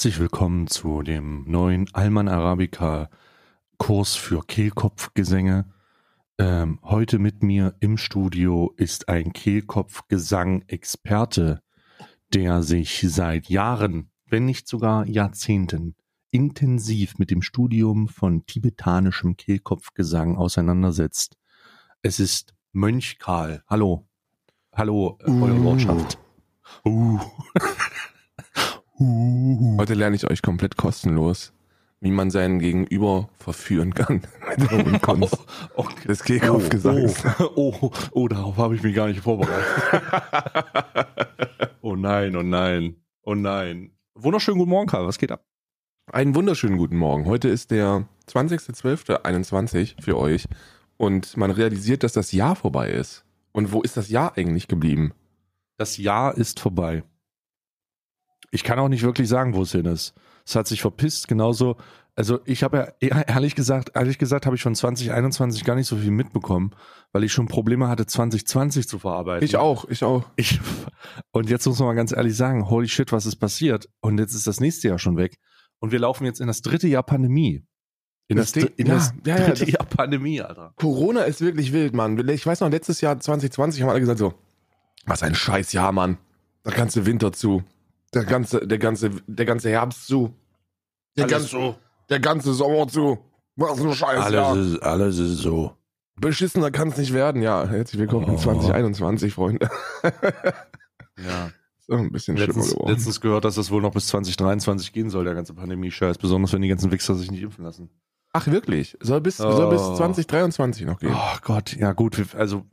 Herzlich willkommen zu dem neuen Alman Arabica Kurs für Kehlkopfgesänge. Ähm, heute mit mir im Studio ist ein Kehlkopfgesang-Experte, der sich seit Jahren, wenn nicht sogar Jahrzehnten, intensiv mit dem Studium von tibetanischem Kehlkopfgesang auseinandersetzt. Es ist Mönch Karl. Hallo. Hallo, äh, Uh. Eure Lordschaft. Uh. Heute lerne ich euch komplett kostenlos, wie man seinen Gegenüber verführen kann mit der Unkunst Okay. des Kehlkopfgesangs. Oh, oh, oh, darauf habe ich mich gar nicht vorbereitet. oh nein, oh nein, oh nein. Wunderschönen guten Morgen, Karl. Was geht ab? Einen wunderschönen guten Morgen. Heute ist der 20.12.21 für euch und man realisiert, dass das Jahr vorbei ist. Und wo ist das Jahr eigentlich geblieben? Das Jahr ist vorbei. Ich kann auch nicht wirklich sagen, wo es hin ist. Es hat sich verpisst, genauso. Also ich habe ja, ehr- ehrlich gesagt, ehrlich gesagt, habe ich von 2021 gar nicht so viel mitbekommen, weil ich schon Probleme hatte, 2020 zu verarbeiten. Ich auch, ich auch. Ich, und jetzt muss man mal ganz ehrlich sagen, holy shit, was ist passiert? Und jetzt ist das nächste Jahr schon weg. Und wir laufen jetzt in das dritte Jahr Pandemie. In das, Das in ja, das ja, ja, dritte das- Jahr Pandemie, Alter. Corona ist wirklich wild, Mann. Ich weiß noch, letztes Jahr 2020 haben alle gesagt so, was ein scheiß Jahr, Mann. Der ganze Winter zu. Der ganze, der ganze, der ganze Herbst zu. Der, Alles ganze, so. der ganze Sommer zu. Was ein scheiß Jahr. Alles ist, alles ist so. Beschissener kann es nicht werden. Ja, herzlich willkommen Oh. in 2021, Freunde. Ja. So ein bisschen schlimmer Letztens, geworden. letztens gehört, dass das wohl noch bis 2023 gehen soll, der ganze Pandemie-Scheiß. Besonders wenn die ganzen Wichser sich nicht impfen lassen. Ach, wirklich? Soll bis, Oh. soll bis 2023 noch gehen? Oh Gott, ja gut, also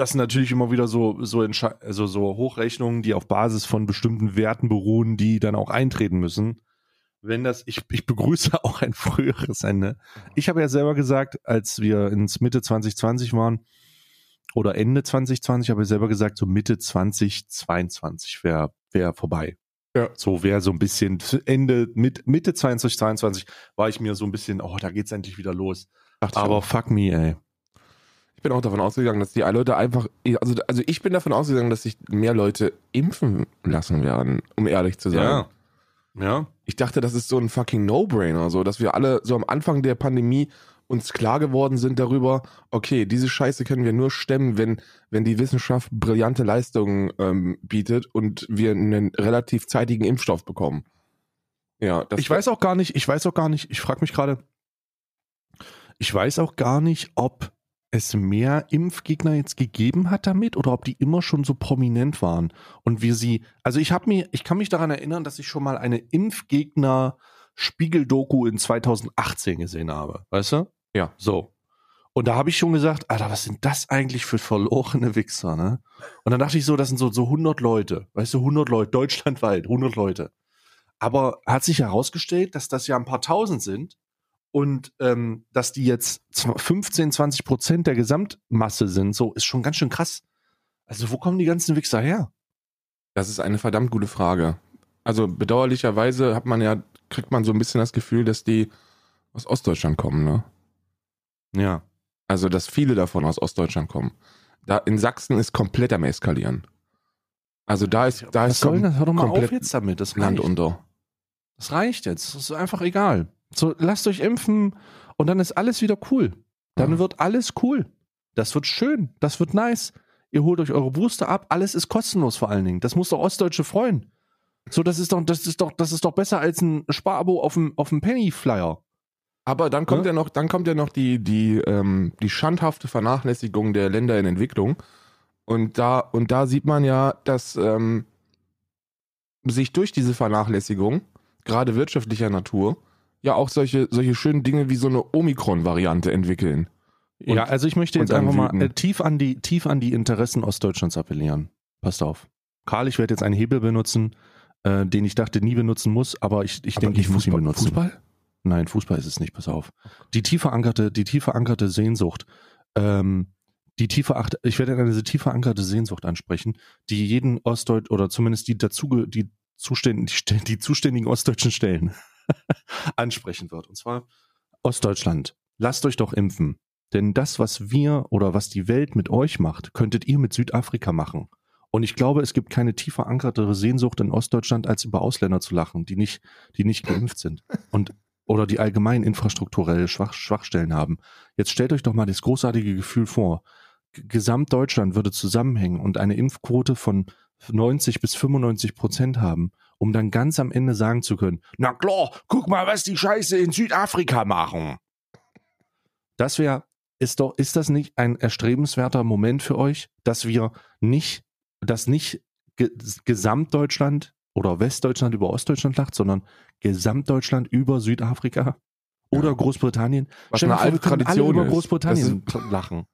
das sind natürlich immer wieder so so also so Hochrechnungen, die auf Basis von bestimmten Werten beruhen, die dann auch eintreten müssen. Wenn das, ich, ich begrüße auch ein früheres Ende. Ich habe ja selber gesagt, als wir ins Mitte 2020 waren oder Ende 2020, habe ich selber gesagt, so Mitte 2022 wäre wär vorbei. Ja. So wäre so ein bisschen Ende, mit, Mitte 2022 war ich mir so ein bisschen, oh, da geht's endlich wieder los. Aber fuck me, ey. Ich bin auch davon ausgegangen, dass die Leute einfach, also, also ich bin davon ausgegangen, dass sich mehr Leute impfen lassen werden, um ehrlich zu sein. Ja. Ja. Ich dachte, das ist so ein fucking No-Brainer, so, dass wir alle so am Anfang der Pandemie uns klar geworden sind darüber, okay, diese Scheiße können wir nur stemmen, wenn, wenn die Wissenschaft brillante Leistungen ähm, bietet und wir einen relativ zeitigen Impfstoff bekommen. Ja, Ich weiß auch gar nicht, ich weiß auch gar nicht, ich frage mich gerade, ich weiß auch gar nicht, ob es mehr Impfgegner jetzt gegeben hat damit oder ob die immer schon so prominent waren und wir sie, also ich habe mir, ich kann mich daran erinnern, dass ich schon mal eine Impfgegner Spiegeldoku in 2018 gesehen habe, weißt du? Ja. So. Und da habe ich schon gesagt, Alter, was sind das eigentlich für verlorene Wichser, ne? Und dann dachte ich so, das sind so, so 100 Leute, weißt du, 100 Leute, deutschlandweit, 100 Leute. Aber hat sich herausgestellt, dass das ja ein paar tausend sind und ähm, dass die jetzt zw- 15, 20 Prozent der Gesamtmasse sind, so ist schon ganz schön krass. Also wo kommen die ganzen Wichser her? Das ist eine verdammt gute Frage. Also bedauerlicherweise hat man ja, kriegt man so ein bisschen das Gefühl, dass die aus Ostdeutschland kommen, ne? Ja. Also, dass viele davon aus Ostdeutschland kommen. Da in Sachsen ist komplett am eskalieren. Also da ist, da Was ist soll kom das? Hör doch mal auf jetzt damit. Das Land reicht. unter. Das reicht jetzt. Das ist einfach egal. So, lasst euch impfen und dann ist alles wieder cool. Dann Ja. wird alles cool. Das wird schön. Das wird nice. Ihr holt euch eure Booster ab. Alles ist kostenlos vor allen Dingen. Das muss doch Ostdeutsche freuen. So, das ist doch, das ist doch, das ist doch besser als ein Sparabo auf dem, auf dem Penny-Flyer. Aber dann kommt Ja. ja, noch, dann kommt ja noch die, die, ähm, die schandhafte Vernachlässigung der Länder in Entwicklung. Und da, und da sieht man ja, dass ähm, sich durch diese Vernachlässigung, gerade wirtschaftlicher Natur, ja auch solche, solche schönen Dinge wie so eine Omikron-Variante entwickeln. Und- ja, also ich möchte jetzt einfach mal äh, tief an die, tief an die Interessen Ostdeutschlands appellieren. Passt auf. Karl, ich werde jetzt einen Hebel benutzen, äh, den ich dachte nie benutzen muss, aber ich, ich Aber denke, ich muss ihn Fußball- benutzen. Fußball? Nein, Fußball ist es nicht, pass auf. Die tief verankerte, die tief verankerte Sehnsucht, ähm, die tiefe Acht, ich werde diese tief verankerte Sehnsucht ansprechen, die jeden Ostdeutsch oder zumindest die dazu, die zuständigen, die, die zuständigen ostdeutschen Stellen ansprechen wird. Und zwar Ostdeutschland. Lasst euch doch impfen. Denn das, was wir oder was die Welt mit euch macht, könntet ihr mit Südafrika machen. Und ich glaube, es gibt keine tief verankertere Sehnsucht in Ostdeutschland, als über Ausländer zu lachen, die nicht, die nicht geimpft sind. Und oder die allgemein infrastrukturelle Schwach Schwachstellen haben. Jetzt stellt euch doch mal das großartige Gefühl vor. G Gesamtdeutschland würde zusammenhängen und eine Impfquote von 90 bis 95 Prozent haben, um dann ganz am Ende sagen zu können, na klar, guck mal, was die Scheiße in Südafrika machen. Das wäre, ist doch, ist das nicht ein erstrebenswerter Moment für euch, dass wir nicht, dass nicht Ge Gesamtdeutschland oder Westdeutschland über Ostdeutschland lacht, sondern Gesamtdeutschland über Südafrika oder Ja. Großbritannien. Was eine alte können alle Tradition über. Großbritannien lachen.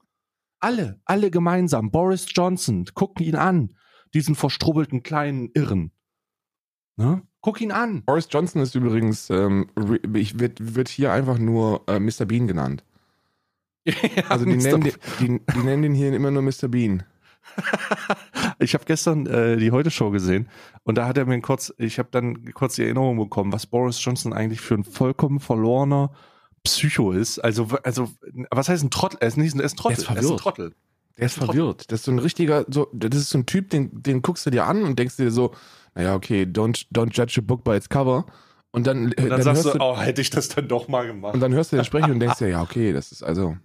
Alle, alle gemeinsam. Boris Johnson, guck ihn an. Diesen verstrubbelten kleinen Irren. Ne? Guck ihn an. Boris Johnson ist übrigens, ähm, ich wird, wird hier einfach nur äh, Mr. Bean genannt. Also die nennen, den, die, die nennen den hier immer nur Mr. Bean. Ich habe gestern äh, die Heute-Show gesehen und da hat er mir kurz, ich habe dann kurz die Erinnerung bekommen, was Boris Johnson eigentlich für ein vollkommen verlorener Psycho ist. Also, also was heißt ein Trottel? Er ist nicht er ist ein Trottel. Er ist Er ein verwirrt. Trottel. Der ist verwirrt. Das ist so ein richtiger, so, das ist so ein Typ, den, den guckst du dir an und denkst dir so, naja, okay, don't, don't judge a book by its cover. Und dann, Und dann, dann sagst hörst du, oh, hätte ich das dann doch mal gemacht. und dann hörst du den sprechen und denkst dir, ja, okay, das ist also,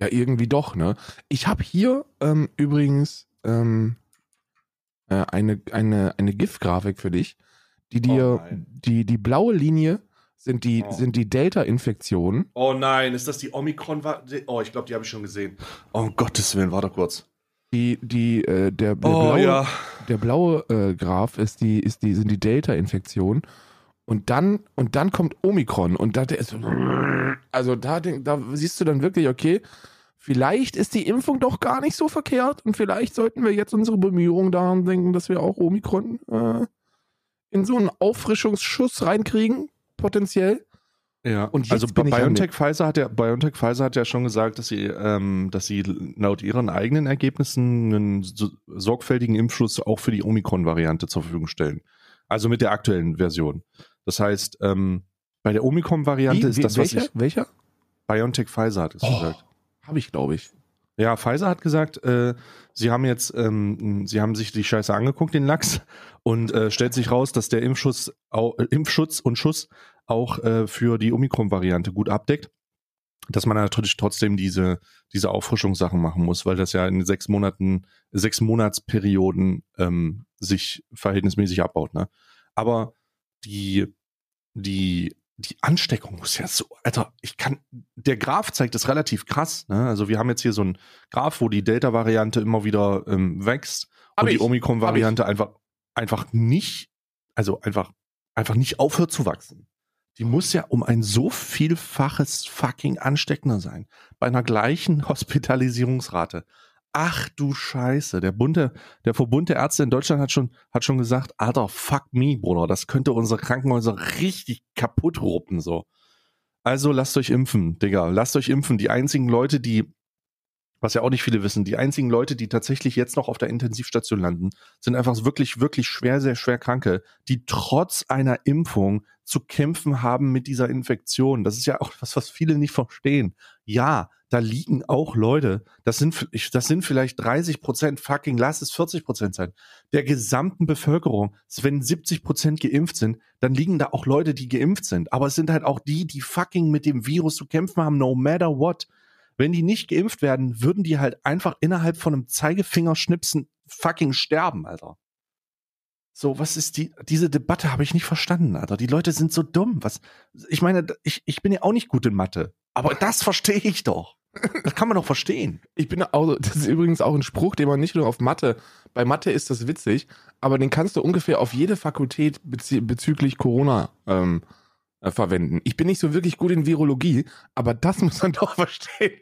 ja, irgendwie doch, ne? Ich habe hier ähm, übrigens ähm, äh, eine, eine, eine GIF-Grafik für dich, die dir, Oh die, die blaue Linie sind die, Oh. sind die Delta-Infektionen. Oh nein, ist das die Omikron? Oh, ich glaube, die habe ich schon gesehen. Oh, um Gottes Willen, warte kurz. Die, die, äh, der, der Oh blaue, ja. der blaue äh, Graph ist die, ist die, sind die Delta-Infektionen. Und dann, und dann kommt Omikron. Und da, ist, also da, da siehst du dann wirklich, okay, vielleicht ist die Impfung doch gar nicht so verkehrt. Und vielleicht sollten wir jetzt unsere Bemühungen daran denken, dass wir auch Omikron äh, in so einen Auffrischungsschuss reinkriegen, potenziell. Ja, Und also BioNTech Pfizer hat ja BioNTech Pfizer hat ja schon gesagt, dass sie ähm, dass sie laut ihren eigenen Ergebnissen einen so, sorgfältigen Impfschutz auch für die Omikron Variante zur Verfügung stellen. Also mit der aktuellen Version. Das heißt, ähm, bei der Omikron Variante Wie- ist das welcher? was ich welcher? BioNTech Pfizer hat es Oh. gesagt. Habe ich, glaube ich. Ja, Pfizer hat gesagt, äh, sie haben jetzt, ähm, sie haben sich die Scheiße angeguckt, den Lachs, und äh, stellt sich raus, dass der Impfschutz, äh, Impfschutz und Schuss auch äh, für die Omikron-Variante gut abdeckt. Dass man natürlich trotzdem diese, diese Auffrischungssachen machen muss, weil das ja in sechs Monaten, sechs Monatsperioden ähm, sich verhältnismäßig abbaut. Ne? Aber die, die, die Ansteckung muss ja so, Alter, ich kann, der Graph zeigt das relativ krass. Ne? Also wir haben jetzt hier so einen Graph, wo die Delta-Variante immer wieder ähm, wächst Hab und die ich. Omikron-Variante einfach, einfach nicht, also einfach, einfach nicht aufhört zu wachsen. Die muss ja um ein so vielfaches fucking ansteckender sein. Bei einer gleichen Hospitalisierungsrate. Ach du Scheiße. Der bunte, der Verbund der Ärzte in Deutschland hat schon, hat schon gesagt, Alter, fuck me, Bruder. Das könnte unsere Krankenhäuser richtig kaputt ruppen, so. Also lasst euch impfen, Digga. Lasst euch impfen. Die einzigen Leute, die, was ja auch nicht viele wissen, die einzigen Leute, die tatsächlich jetzt noch auf der Intensivstation landen, sind einfach wirklich, wirklich schwer, sehr schwer Kranke, die trotz einer Impfung zu kämpfen haben mit dieser Infektion. Das ist ja auch was, was viele nicht verstehen. Ja, da liegen auch Leute, das sind, das sind vielleicht 30 Prozent, fucking, lass es 40 Prozent sein, der gesamten Bevölkerung. Wenn 70 Prozent geimpft sind, dann liegen da auch Leute, die geimpft sind. Aber es sind halt auch die, die fucking mit dem Virus zu kämpfen haben, no matter what. Wenn die nicht geimpft werden, würden die halt einfach innerhalb von einem Zeigefingerschnipsen fucking sterben, Alter. So, was ist die, diese Debatte habe ich nicht verstanden, Alter. Die Leute sind so dumm. Was, ich meine, ich, ich bin ja auch nicht gut in Mathe. Aber das verstehe ich doch. Das kann man doch verstehen. Ich bin auch, das ist übrigens auch ein Spruch, den man nicht nur auf Mathe, bei Mathe ist das witzig, aber den kannst du ungefähr auf jede Fakultät bezü bezüglich Corona ähm, äh, verwenden. Ich bin nicht so wirklich gut in Virologie, aber das muss man doch verstehen.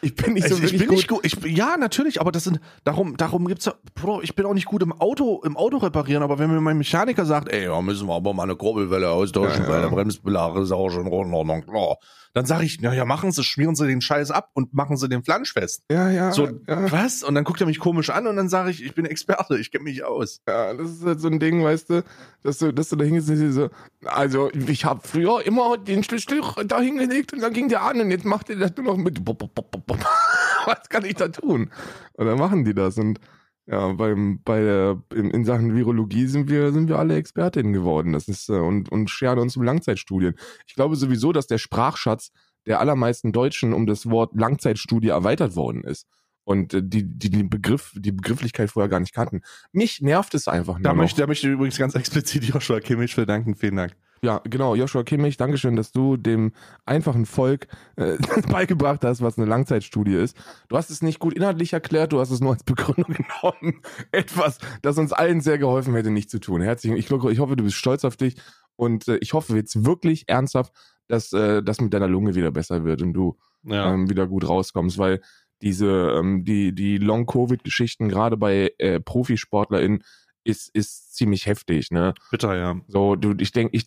ich bin nicht so Also, ich, ich wirklich bin gut. nicht gut. Ich, bin- ja, natürlich, aber das sind, darum, darum gibt's ja, Bro, ich bin auch nicht gut im Auto, im Auto reparieren, aber wenn mir mein Mechaniker sagt, ey, da müssen wir aber mal eine Kurbelwelle austauschen, Ja, ja. weil der Bremsbelag ist auch schon in Ordnung, klar. Dann sage ich, na ja, machen Sie, schmieren Sie den Scheiß ab und machen Sie den Flansch fest. ja, ja, So, ja, was? Und dann guckt er mich komisch an und dann sage ich, ich bin Experte, ich kenne mich aus. ja, das ist halt so ein Ding, weißt du, dass du, dass du da hingehst und so, also ich habe früher immer den Schlüssel da hingelegt und dann ging der an und jetzt macht ihr das nur noch mit. Was kann ich da tun? Und dann machen die das und ja, beim, bei der, in, in, Sachen Virologie sind wir, sind wir alle Expertinnen geworden. Das ist, äh, und, und scheren uns um Langzeitstudien. Ich glaube sowieso, dass der Sprachschatz der allermeisten Deutschen um das Wort Langzeitstudie erweitert worden ist. Und äh, die, die den Begriff, die Begrifflichkeit vorher gar nicht kannten. Mich nervt es einfach nur. Da möchte, da möchte ich übrigens ganz explizit Joshua Kimmich für danken. Vielen Dank. Ja, genau, Joshua Kimmich, Dankeschön, dass du dem einfachen Volk äh, beigebracht hast, was eine Langzeitstudie ist. Du hast es nicht gut inhaltlich erklärt, du hast es nur als Begründung genommen. Etwas, das uns allen sehr geholfen hätte, nicht zu tun. Herzlichen, ich, ich hoffe, du bist stolz auf dich und äh, ich hoffe jetzt wirklich ernsthaft, dass äh, das mit deiner Lunge wieder besser wird und du ja. ähm, wieder gut rauskommst, weil diese ähm, die die Long Covid Geschichten gerade bei äh, Profisportlerinnen ist, ist ziemlich heftig, ne? Bitter, ja. So, du, ich denke, ich,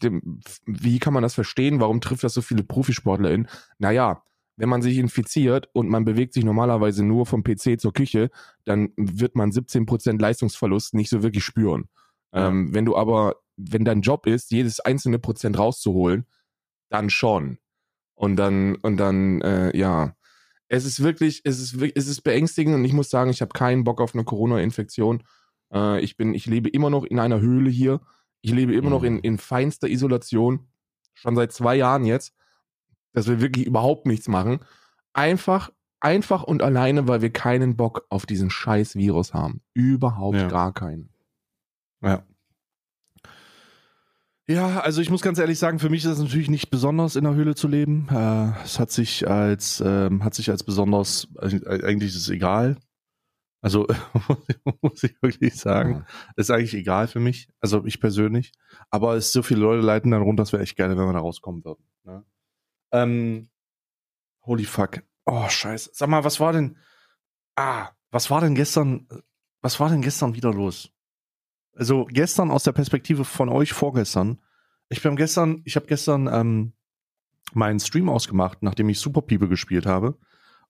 wie kann man das verstehen? Warum trifft das so viele ProfisportlerInnen? Naja, wenn man sich infiziert und man bewegt sich normalerweise nur vom PC zur Küche, dann wird man 17% Leistungsverlust nicht so wirklich spüren. Ja. Ähm, wenn du aber, wenn dein Job ist, jedes einzelne Prozent rauszuholen, dann schon. Und dann, und dann, äh, ja. Es ist wirklich, es ist, es ist beängstigend und ich muss sagen, ich habe keinen Bock auf eine Corona-Infektion. Äh, ich bin, ich lebe immer noch in einer Höhle hier. Ich lebe immer mhm. noch in, in feinster Isolation. Schon seit zwei Jahren jetzt. Dass wir wirklich überhaupt nichts machen. Einfach, einfach und alleine, weil wir keinen Bock auf diesen scheiß Virus haben. Überhaupt ja. gar keinen. Ja. Ja, also ich muss ganz ehrlich sagen, für mich ist es natürlich nicht besonders in der Höhle zu leben. Äh, es hat sich als ähm, hat sich als besonders äh, eigentlich ist es egal. Also muss ich wirklich sagen, ist eigentlich egal für mich, also ich persönlich. Aber es so viele Leute leiten dann runter, das wäre echt geil, wenn wir da rauskommen würden. Ne? Ähm, holy fuck. Oh, scheiße. Sag mal, was war denn. Ah, was war denn gestern. Was war denn gestern wieder los? Also gestern aus der Perspektive von euch vorgestern. Ich bin gestern, ich habe gestern ähm, meinen Stream ausgemacht, nachdem ich Super People gespielt habe.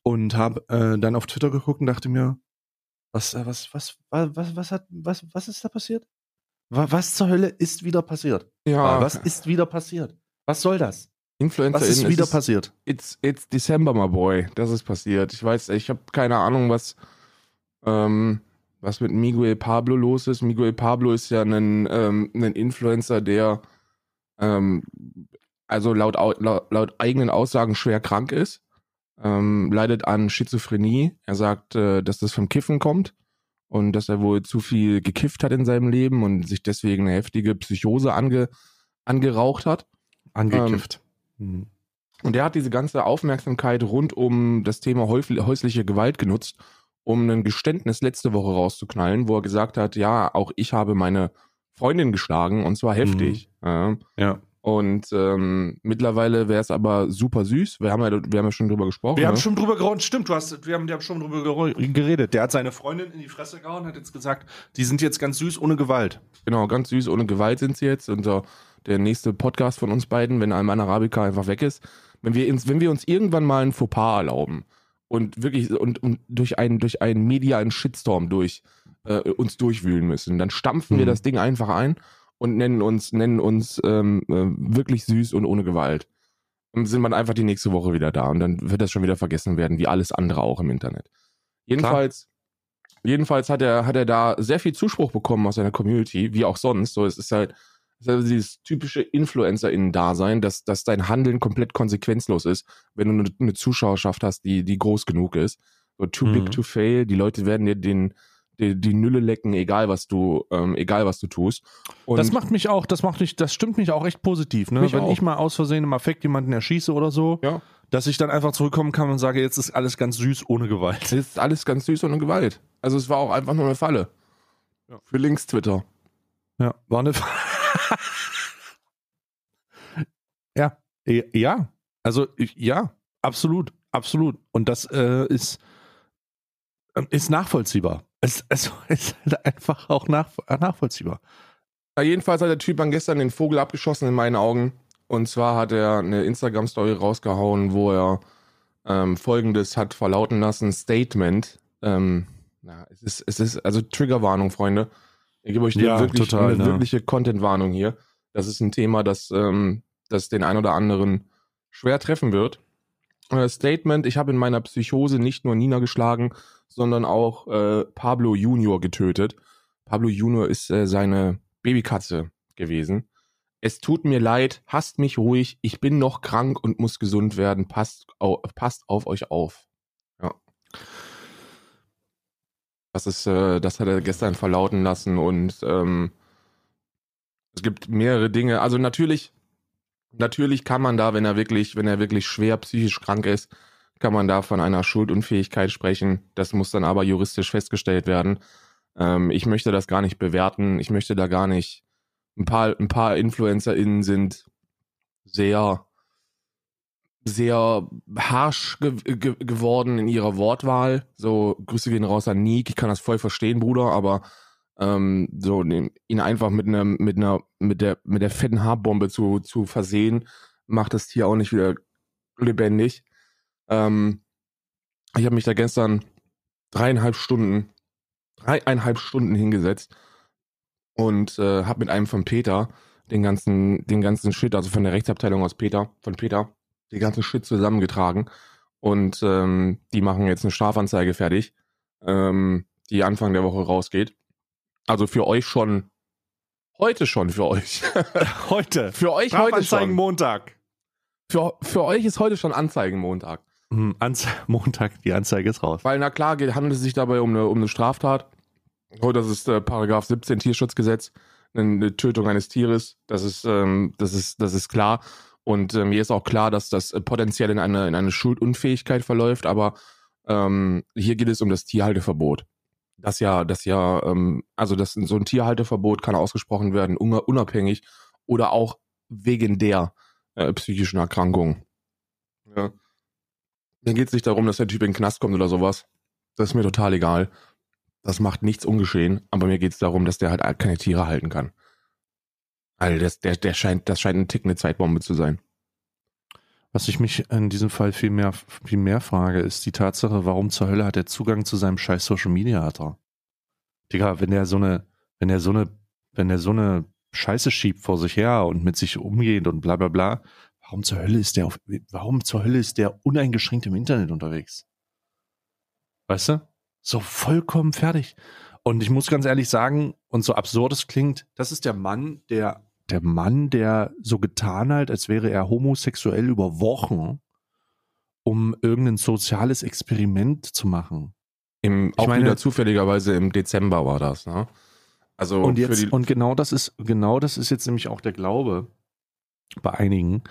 Und habe äh, dann auf Twitter geguckt und dachte mir, was, äh, was, was, was, was, was hat, was, was ist da passiert? Was zur Hölle ist wieder passiert? Ja. Was ist wieder passiert? Was soll das? Influencer was ist wieder ist, passiert? It's, it's December, my boy. Das ist passiert. Ich weiß, ich habe keine Ahnung, was, ähm, was mit Miguel Pablo los ist. Miguel Pablo ist ja ein, ähm, ein Influencer, der ähm, also laut, laut, laut eigenen Aussagen schwer krank ist ähm, leidet an Schizophrenie. Er sagt, äh, dass das vom Kiffen kommt und dass er wohl zu viel gekifft hat in seinem Leben und sich deswegen eine heftige Psychose ange, angeraucht hat. Angekifft. Ähm, und er hat diese ganze Aufmerksamkeit rund um das Thema häusliche Gewalt genutzt, um ein Geständnis letzte Woche rauszuknallen, wo er gesagt hat, ja, auch ich habe meine Freundin geschlagen und zwar heftig. Mhm. Ja. Und ähm, mittlerweile wäre es aber super süß. Wir haben ja, wir haben ja schon drüber gesprochen. Wir ne? haben schon drüber geredet, stimmt, du hast, wir haben, wir haben schon drüber geredet. Der hat seine Freundin in die Fresse gehauen, hat jetzt gesagt, die sind jetzt ganz süß ohne Gewalt. Genau, ganz süß ohne Gewalt sind sie jetzt. Und so der nächste Podcast von uns beiden, wenn Alman Arabica einfach weg ist. Wenn wir, ins, wenn wir uns irgendwann mal ein Fauxpas erlauben und wirklich und, und durch einen, durch einen medialen Shitstorm durch äh, uns durchwühlen müssen, dann stampfen mhm. wir das Ding einfach ein und nennen uns, nennen uns ähm, äh, wirklich süß und ohne Gewalt. Und sind man einfach die nächste Woche wieder da und dann wird das schon wieder vergessen werden, wie alles andere auch im Internet. Jedenfalls, Klar. jedenfalls hat er, hat er da sehr viel Zuspruch bekommen aus seiner Community, wie auch sonst. So, es ist halt, es ist halt dieses typische InfluencerInnen-Dasein, dass, dass dein Handeln komplett konsequenzlos ist, wenn du eine, eine Zuschauerschaft hast, die, die groß genug ist. So too mhm. big to fail. Die Leute werden dir den, die, die Nülle lecken, egal was du, ähm, egal was du tust. Und das macht mich auch, das macht mich, das stimmt mich auch echt positiv, ne? Wenn auch. ich mal aus Versehen im Affekt jemanden erschieße oder so, ja. dass ich dann einfach zurückkommen kann und sage, jetzt ist alles ganz süß ohne Gewalt. Jetzt ist alles ganz süß ohne Gewalt. Also es war auch einfach nur eine Falle. Ja. Für links Twitter. Ja, war eine Falle. ja, ja. Also ja, absolut, absolut. Und das äh, ist, ist nachvollziehbar. Es, es ist halt einfach auch nach, nachvollziehbar. Ja, jedenfalls hat der Typ dann gestern den Vogel abgeschossen in meinen Augen. Und zwar hat er eine Instagram-Story rausgehauen, wo er ähm, folgendes hat verlauten lassen: Statement. Ähm, na, es ist, es ist, also Triggerwarnung, Freunde. Ich gebe euch eine, ja, wirklich, total, eine ne? wirkliche Content-Warnung hier. Das ist ein Thema, das, ähm, das den ein oder anderen schwer treffen wird. Äh, Statement, ich habe in meiner Psychose nicht nur Nina geschlagen, sondern auch äh, Pablo Junior getötet. Pablo Junior ist äh, seine Babykatze gewesen. Es tut mir leid, hasst mich ruhig, ich bin noch krank und muss gesund werden, passt, au passt auf euch auf. Ja. Das ist, äh, das hat er gestern verlauten lassen und ähm, es gibt mehrere Dinge. Also natürlich, natürlich kann man da, wenn er wirklich, wenn er wirklich schwer psychisch krank ist, kann man da von einer Schuldunfähigkeit sprechen. Das muss dann aber juristisch festgestellt werden. Ähm, ich möchte das gar nicht bewerten. Ich möchte da gar nicht. Ein paar, ein paar InfluencerInnen sind sehr, sehr harsh ge ge geworden in ihrer Wortwahl. So, Grüße gehen raus an Nick. Ich kann das voll verstehen, Bruder, aber ähm, so ihn einfach mit einer, mit einer, mit der, mit der fetten Haarbombe zu, zu versehen, macht das Tier auch nicht wieder lebendig. Ähm, ich habe mich da gestern dreieinhalb Stunden, dreieinhalb Stunden hingesetzt und äh, habe mit einem von Peter den ganzen, den ganzen Shit, also von der Rechtsabteilung aus Peter, von Peter, den ganzen Shit zusammengetragen. Und ähm, die machen jetzt eine Strafanzeige fertig, ähm, die Anfang der Woche rausgeht. Also für euch schon, heute schon für euch. heute. für euch heute schon. Montag. Für, für euch ist heute schon Anzeigenmontag. Mhm, Anze Montag, die Anzeige ist raus. Weil, na klar, handelt es sich dabei um eine, um eine Straftat. Oh, das ist äh, Paragraph 17 Tierschutzgesetz, eine Tötung eines Tieres. Das ist, ähm, das ist, das ist klar. Und äh, mir ist auch klar, dass das äh, potenziell in eine, in eine Schuldunfähigkeit verläuft, aber ähm, hier geht es um das Tierhalteverbot. Das ja, das ja, ähm, also das, so ein Tierhalteverbot kann ausgesprochen werden, unabhängig oder auch wegen der äh, psychischen Erkrankung. Ja. Mir geht es nicht darum, dass der Typ in den Knast kommt oder sowas. Das ist mir total egal. Das macht nichts ungeschehen, aber mir geht es darum, dass der halt keine Tiere halten kann. Also das, der, der scheint, das scheint ein Tick eine Zeitbombe zu sein. Was ich mich in diesem Fall viel mehr, viel mehr frage, ist die Tatsache, warum zur Hölle hat er Zugang zu seinem scheiß Social Media er? Digga, wenn er so eine, wenn er so eine, wenn er so eine Scheiße schiebt vor sich her und mit sich umgeht und bla bla bla, warum zur Hölle ist der auf, warum zur Hölle ist der uneingeschränkt im Internet unterwegs? Weißt du? So vollkommen fertig. Und ich muss ganz ehrlich sagen, und so absurd es klingt, das ist der Mann, der, der Mann, der so getan hat, als wäre er homosexuell über Wochen, um irgendein soziales Experiment zu machen. Im, auch meine, wieder zufälligerweise im Dezember war das, ne? Also und jetzt, und genau das ist, genau das ist jetzt nämlich auch der Glaube bei einigen,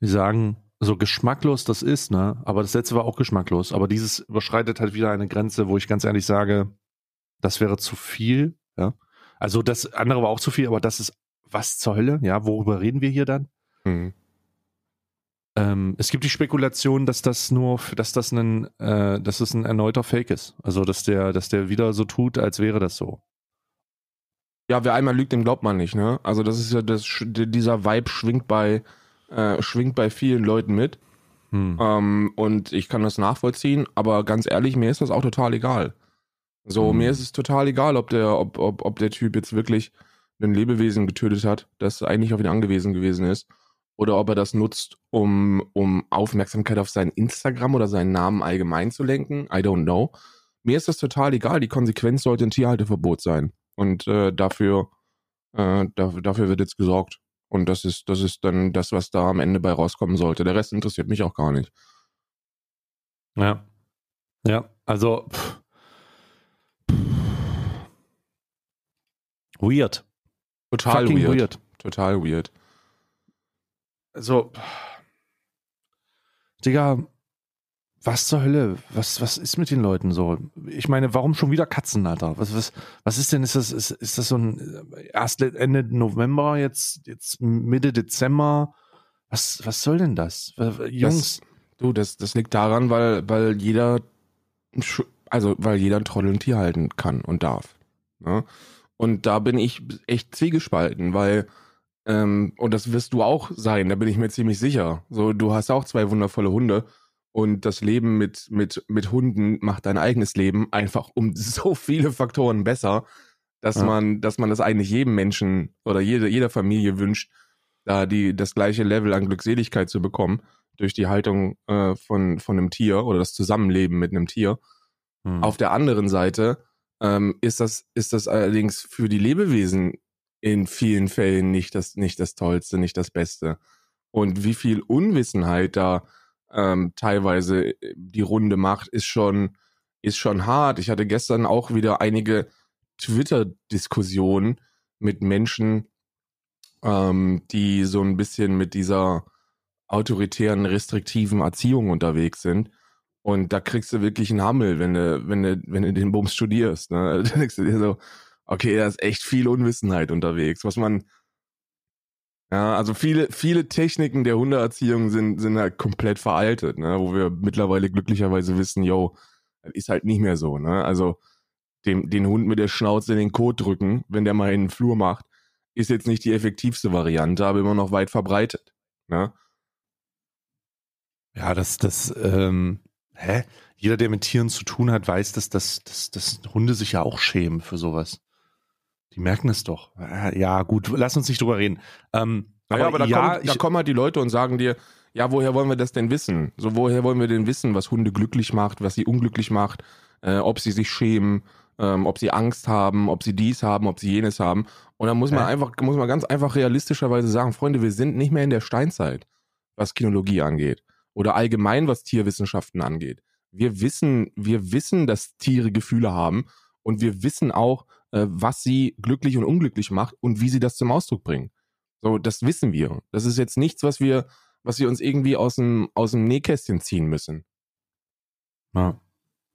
die sagen, so geschmacklos das ist, ne? Aber das letzte war auch geschmacklos. Aber dieses überschreitet halt wieder eine Grenze, wo ich ganz ehrlich sage, das wäre zu viel, ja. Also das andere war auch zu viel, aber das ist was zur Hölle, ja? Worüber reden wir hier dann? Mhm. Ähm, es gibt die Spekulation, dass das nur, dass das ein, äh, dass es ein erneuter Fake ist. Also dass der, dass der wieder so tut, als wäre das so. Ja, wer einmal lügt, dem glaubt man nicht, ne? Also das ist ja das, dieser Vibe schwingt bei äh, schwingt bei vielen Leuten mit. Hm. Ähm, und ich kann das nachvollziehen, aber ganz ehrlich, mir ist das auch total egal. So, hm. mir ist es total egal, ob der, ob, ob, ob der Typ jetzt wirklich ein Lebewesen getötet hat, das eigentlich auf ihn angewiesen gewesen ist, oder ob er das nutzt, um, um Aufmerksamkeit auf sein Instagram oder seinen Namen allgemein zu lenken. I don't know. Mir ist das total egal. Die Konsequenz sollte ein Tierhalteverbot sein. Und äh, dafür, äh, dafür, dafür wird jetzt gesorgt. Und das ist, das ist dann das, was da am Ende bei rauskommen sollte. Der Rest interessiert mich auch gar nicht. Ja. Ja, also pff. weird. Total weird. weird. Total weird. Also, Digga, was zur Hölle? Was, was ist mit den Leuten so? Ich meine, warum schon wieder Katzen, Alter? Was, was, was ist denn? Ist das, ist, ist das so ein erst Ende November, jetzt, jetzt Mitte Dezember? Was, was soll denn das? Jungs. Das, du, das, das liegt daran, weil, weil jeder, also, weil jeder ein Trottel ein Tier halten kann und darf. Ne? Und da bin ich echt zwiegespalten, weil, ähm, und das wirst du auch sein, da bin ich mir ziemlich sicher. So, du hast auch zwei wundervolle Hunde und das Leben mit, mit, mit Hunden macht dein eigenes Leben einfach um so viele Faktoren besser, dass ja. man, dass man das eigentlich jedem Menschen oder jede, jeder Familie wünscht, da die das gleiche Level an Glückseligkeit zu bekommen durch die Haltung äh, von von einem Tier oder das Zusammenleben mit einem Tier. Hm. Auf der anderen Seite ähm, ist das ist das allerdings für die Lebewesen in vielen Fällen nicht das nicht das Tollste, nicht das Beste. Und wie viel Unwissenheit da ähm, teilweise die Runde macht, ist schon ist schon hart. Ich hatte gestern auch wieder einige Twitter-Diskussionen mit Menschen, ähm, die so ein bisschen mit dieser autoritären, restriktiven Erziehung unterwegs sind. Und da kriegst du wirklich einen Hammel, wenn du, wenn du, wenn du den Bums studierst. Ne? Da denkst du dir so, okay, da ist echt viel Unwissenheit unterwegs, was man, ja, also viele, viele Techniken der Hundeerziehung sind, sind halt komplett veraltet, ne? wo wir mittlerweile glücklicherweise wissen, yo, ist halt nicht mehr so, ne? Also, dem, den Hund mit der Schnauze in den Kot drücken, wenn der mal in den Flur macht, ist jetzt nicht die effektivste Variante, aber immer noch weit verbreitet, ne? Ja, das, das, ähm, hä? Jeder, der mit Tieren zu tun hat, weiß, dass, dass, dass, dass Hunde sich ja auch schämen für sowas. Die merken es doch. Ja, gut, lass uns nicht drüber reden. Ähm, Naja, aber, da, ja, kommen, da ich- kommen halt die Leute und sagen dir, ja, woher wollen wir das denn wissen? So, woher wollen wir denn wissen, was Hunde glücklich macht, was sie unglücklich macht, äh, ob sie sich schämen, ähm, ob sie Angst haben, ob sie dies haben, ob sie jenes haben. Und dann muss man Hä? einfach, muss man ganz einfach realistischerweise sagen, Freunde, wir sind nicht mehr in der Steinzeit, was Kinologie angeht. Oder allgemein, was Tierwissenschaften angeht. Wir wissen, wir wissen, dass Tiere Gefühle haben und wir wissen auch, äh, was sie glücklich und unglücklich macht und wie sie das zum Ausdruck bringen. So, das wissen wir. Das ist jetzt nichts, was wir, was wir uns irgendwie aus dem, aus dem Nähkästchen ziehen müssen. ja,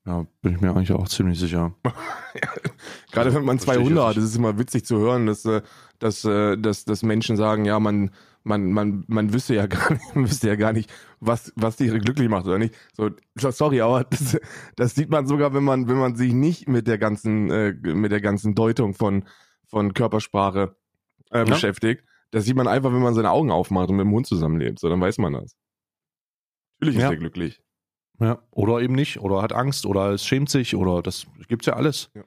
ja, bin ich mir eigentlich auch ziemlich sicher. Gerade wenn man zwei Hunde hat, ist es immer witzig zu hören, dass, äh, dass, äh, dass, dass Menschen sagen, ja, man, man, man, man wüsste ja gar nicht, man wüsste ja gar nicht, was, was Tiere glücklich macht oder nicht. So, sorry, aber das, das sieht man sogar, wenn man, wenn man sich nicht mit der ganzen, äh, mit der ganzen Deutung von, von Körpersprache äh, beschäftigt. Das sieht man einfach, wenn man seine Augen aufmacht und mit dem Hund zusammenlebt. So, dann weiß man das. Natürlich ist Ja. er glücklich. Ja, oder eben nicht, oder hat Angst, oder es schämt sich, oder das gibt's ja alles. Ja.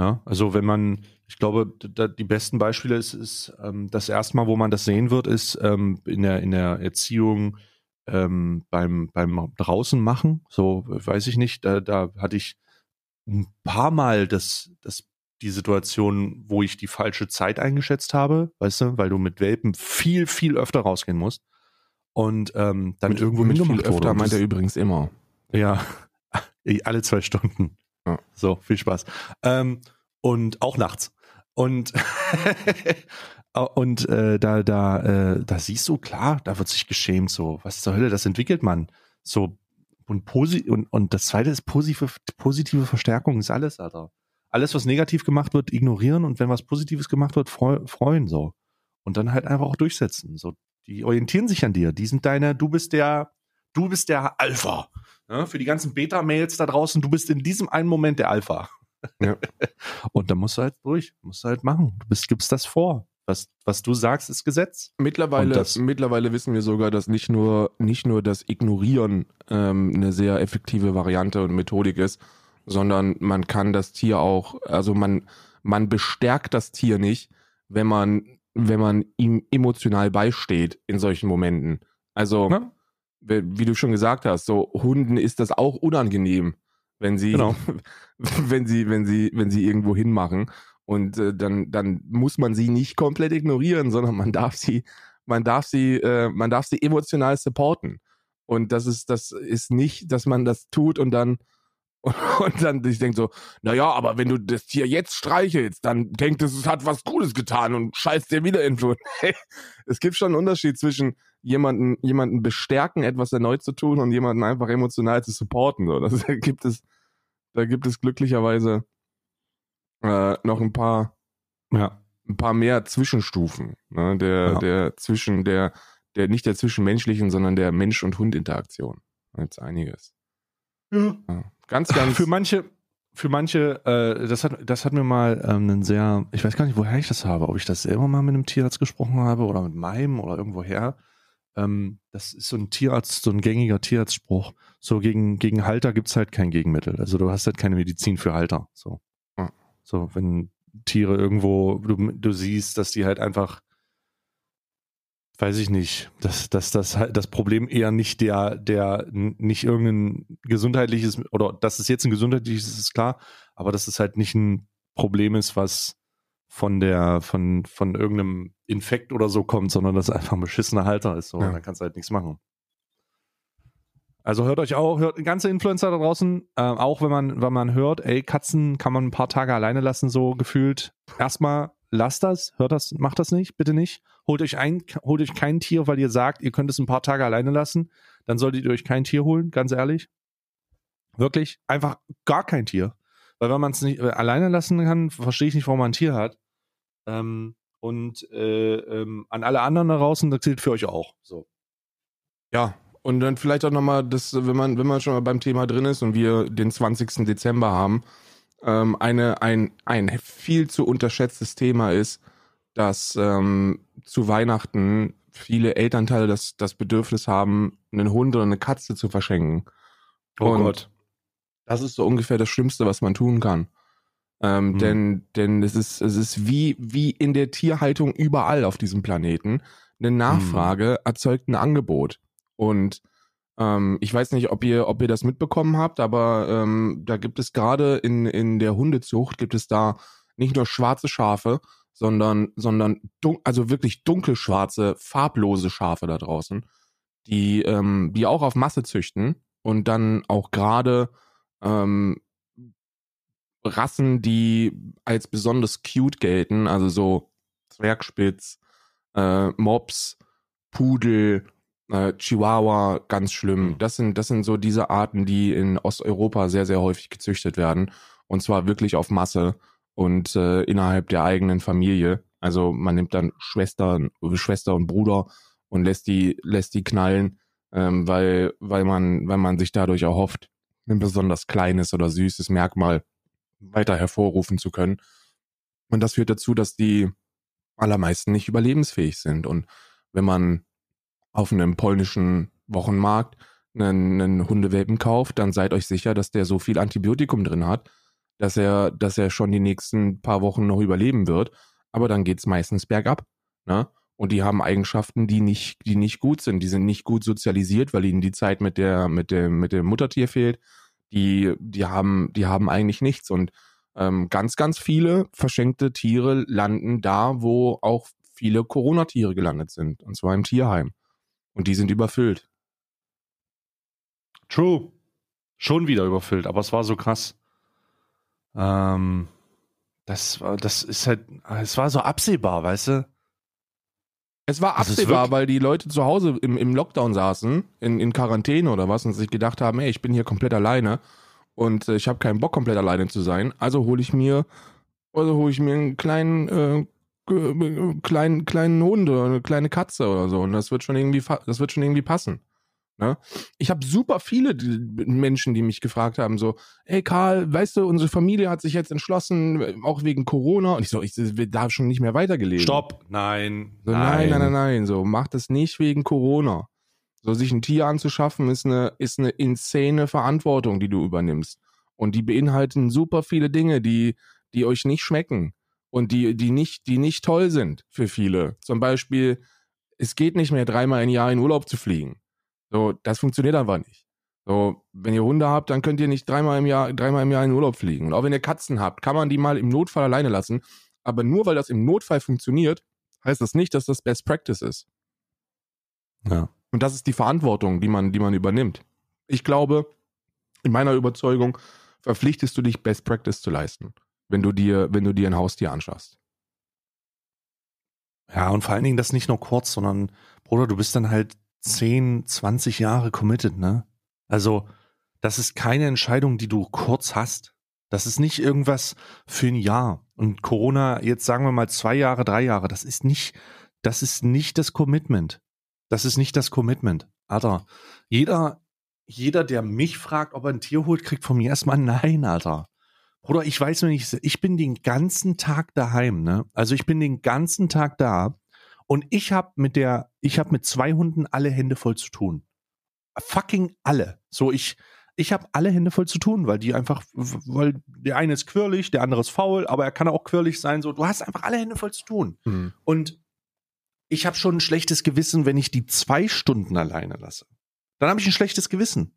Ja, also wenn man, ich glaube, da, die besten Beispiele ist, ist ähm, das erste Mal, wo man das sehen wird, ist ähm, in der in der Erziehung ähm, beim beim draußen machen. So weiß ich nicht, da, da hatte ich ein paar Mal das das die Situation, wo ich die falsche Zeit eingeschätzt habe, weißt du, weil du mit Welpen viel viel öfter rausgehen musst und ähm, dann irgendwo mit viel öfter meint er übrigens immer. ja, alle zwei Stunden. So, viel Spaß. Ähm, und auch nachts. Und, und äh, da, da, äh, da siehst du, klar, da wird sich geschämt, so, was zur Hölle, das entwickelt man. So, und, posi und, und das zweite ist positive, positive Verstärkung ist alles, Alter. Alles, was negativ gemacht wird, ignorieren und wenn was Positives gemacht wird, freu, freuen, so. Und dann halt einfach auch durchsetzen. So, die orientieren sich an dir. Die sind deine, du bist der, du bist der Alpha. Ja, für die ganzen Beta-Mails da draußen, du bist in diesem einen Moment der Alpha. Ja. Und da musst du halt durch, musst du halt machen. Du bist, gibst das vor. Was, was du sagst, ist Gesetz. Mittlerweile, das- mittlerweile wissen wir sogar, dass nicht nur, nicht nur das Ignorieren ähm, eine sehr effektive Variante und Methodik ist, sondern man kann das Tier auch, also man, man bestärkt das Tier nicht, wenn man, wenn man ihm emotional beisteht in solchen Momenten. Also, Ja. Wie du schon gesagt hast, so Hunden ist das auch unangenehm, wenn sie, Genau. wenn sie, wenn sie, wenn sie irgendwo hinmachen. Und äh, dann, dann muss man sie nicht komplett ignorieren, sondern man darf sie, man darf sie, äh, man darf sie emotional supporten. Und das ist, das ist nicht, dass man das tut und dann und dann ich denke so, naja, aber wenn du das Tier jetzt streichelst, dann denkt es, es hat was Gutes getan und scheißt dir wieder in den es gibt schon einen Unterschied zwischen jemanden, jemanden bestärken, etwas erneut zu tun und jemanden einfach emotional zu supporten. So. Das, da gibt es, da gibt es glücklicherweise äh, noch ein paar, Ja. ein paar mehr Zwischenstufen, ne? der, Ja. der zwischen der, der nicht der zwischenmenschlichen, sondern der Mensch- und Hund-Interaktion. Jetzt einiges. Ja. Ganz, ganz. Für manche, für manche, äh, das hat, das hat mir mal ähm, einen sehr, ich weiß gar nicht, woher ich das habe, ob ich das selber mal mit einem Tierarzt gesprochen habe oder mit meinem oder irgendwoher. Ähm, das ist so ein Tierarzt, so ein gängiger Tierarztspruch. So gegen, gegen Halter gibt's halt kein Gegenmittel. Also du hast halt keine Medizin für Halter. So. Ja. So, wenn Tiere irgendwo, du, du siehst, dass die halt einfach weiß ich nicht, dass, dass das halt das Problem eher nicht der, der nicht irgendein gesundheitliches oder dass es jetzt ein gesundheitliches ist, ist klar, aber dass es halt nicht ein Problem ist, was von der, von, von irgendeinem Infekt oder so kommt, sondern dass einfach ein beschissener Halter ist. So, ja. dann kannst du halt nichts machen. Also hört euch auch, hört ganze Influencer da draußen, äh, auch wenn man, wenn man hört, ey, Katzen kann man ein paar Tage alleine lassen, so gefühlt. Erstmal lasst das, hört das, macht das nicht, bitte nicht. Holt euch ein, holt euch kein Tier, weil ihr sagt, ihr könnt es ein paar Tage alleine lassen. Dann solltet ihr euch kein Tier holen, ganz ehrlich. Wirklich, einfach gar kein Tier. Weil wenn man es nicht äh, alleine lassen kann, verstehe ich nicht, warum man ein Tier hat. Ähm, und äh, ähm, an alle anderen da draußen, das zählt für euch auch. So. Ja, und dann vielleicht auch nochmal, das, wenn man, wenn man schon mal beim Thema drin ist und wir den 20. Dezember haben, ähm, eine, ein, ein viel zu unterschätztes Thema ist, dass ähm, zu Weihnachten viele Elternteile das, das Bedürfnis haben, einen Hund oder eine Katze zu verschenken. Oh und Gott. Das ist so ungefähr das Schlimmste, was man tun kann. Ähm, mhm. Denn, denn es ist, es ist wie, wie in der Tierhaltung überall auf diesem Planeten. Eine Nachfrage mhm. erzeugt ein Angebot. Und ähm, ich weiß nicht, ob ihr, ob ihr das mitbekommen habt, aber ähm, da gibt es gerade in, in der Hundezucht gibt es da nicht nur schwarze Schafe, sondern, sondern also wirklich dunkelschwarze, farblose Schafe da draußen, die, ähm, die auch auf Masse züchten und dann auch gerade ähm, Rassen, die als besonders cute gelten, also so Zwergspitz, äh, Mops, Pudel, äh, Chihuahua, ganz schlimm. Mhm. Das sind, das sind so diese Arten, die in Osteuropa sehr, sehr häufig gezüchtet werden. Und zwar wirklich auf Masse und äh, innerhalb der eigenen Familie. Also man nimmt dann Schwester, Schwester und Bruder und lässt die, lässt die knallen, ähm, weil, weil man, weil man sich dadurch erhofft, ein besonders kleines oder süßes Merkmal weiter hervorrufen zu können. Und das führt dazu, dass die allermeisten nicht überlebensfähig sind. Und wenn man auf einem polnischen Wochenmarkt einen, einen Hundewelpen kauft, dann seid euch sicher, dass der so viel Antibiotikum drin hat, dass er, dass er schon die nächsten paar Wochen noch überleben wird. Aber dann geht's meistens bergab. Ne? Und die haben Eigenschaften, die nicht, die nicht gut sind. Die sind nicht gut sozialisiert, weil ihnen die Zeit mit der, mit dem, mit dem Muttertier fehlt. Die, die haben, die haben eigentlich nichts. Und ähm, ganz, ganz viele verschenkte Tiere landen da, wo auch viele Corona-Tiere gelandet sind. Und zwar im Tierheim. Und die sind überfüllt. True. Schon wieder überfüllt, aber es war so krass. Ähm, das das ist halt, es war so absehbar, weißt du? Es war absehbar, weil die Leute zu Hause im, im Lockdown saßen, in, in Quarantäne oder was, und sich gedacht haben, ey, ich bin hier komplett alleine und äh, ich habe keinen Bock, komplett alleine zu sein. Also hole ich mir, also hole ich mir einen kleinen äh, kleinen, kleinen Hund oder eine kleine Katze oder so. Und das wird schon irgendwie, das wird schon irgendwie passen. Ne? Ich habe super viele Menschen, die mich gefragt haben, so, hey Karl, weißt du, unsere Familie hat sich jetzt entschlossen, auch wegen Corona. Und ich so, ich darf schon nicht mehr weitergelesen. Stopp, nein, so, nein. Nein, nein, nein, nein. So, mach das nicht wegen Corona. So, sich ein Tier anzuschaffen, ist eine, ist eine insane Verantwortung, die du übernimmst. Und die beinhalten super viele Dinge, die, die euch nicht schmecken und die, die nicht, die nicht toll sind für viele. Zum Beispiel, es geht nicht mehr dreimal im Jahr in Urlaub zu fliegen. So, das funktioniert einfach nicht. So, wenn ihr Hunde habt, dann könnt ihr nicht dreimal im Jahr, dreimal im Jahr in Urlaub fliegen. Und auch wenn ihr Katzen habt, kann man die mal im Notfall alleine lassen. Aber nur weil das im Notfall funktioniert, heißt das nicht, dass das Best Practice ist. Ja. Und das ist die Verantwortung, die man, die man übernimmt. Ich glaube, in meiner Überzeugung verpflichtest du dich, Best Practice zu leisten wenn du dir, wenn du dir ein Haustier anschaffst. Ja, und vor allen Dingen das nicht nur kurz, sondern, Bruder, du bist dann halt 10, 20 Jahre committed, ne? Also, das ist keine Entscheidung, die du kurz hast. Das ist nicht irgendwas für ein Jahr. Und Corona, jetzt sagen wir mal zwei Jahre, drei Jahre, das ist nicht, das ist nicht das Commitment. Das ist nicht das Commitment. Alter, jeder, jeder, der mich fragt, ob er ein Tier holt, kriegt von mir erstmal Nein, Alter. Bruder, ich weiß noch nicht, ich bin den ganzen Tag daheim, ne? Also ich bin den ganzen Tag da und ich habe mit der, ich habe mit zwei Hunden alle Hände voll zu tun. Fucking alle. So, ich, ich habe alle Hände voll zu tun, weil die einfach, weil der eine ist quirlig, der andere ist faul, aber er kann auch quirlig sein. So, du hast einfach alle Hände voll zu tun. Mhm. Und ich habe schon ein schlechtes Gewissen, wenn ich die zwei Stunden alleine lasse. Dann habe ich ein schlechtes Gewissen.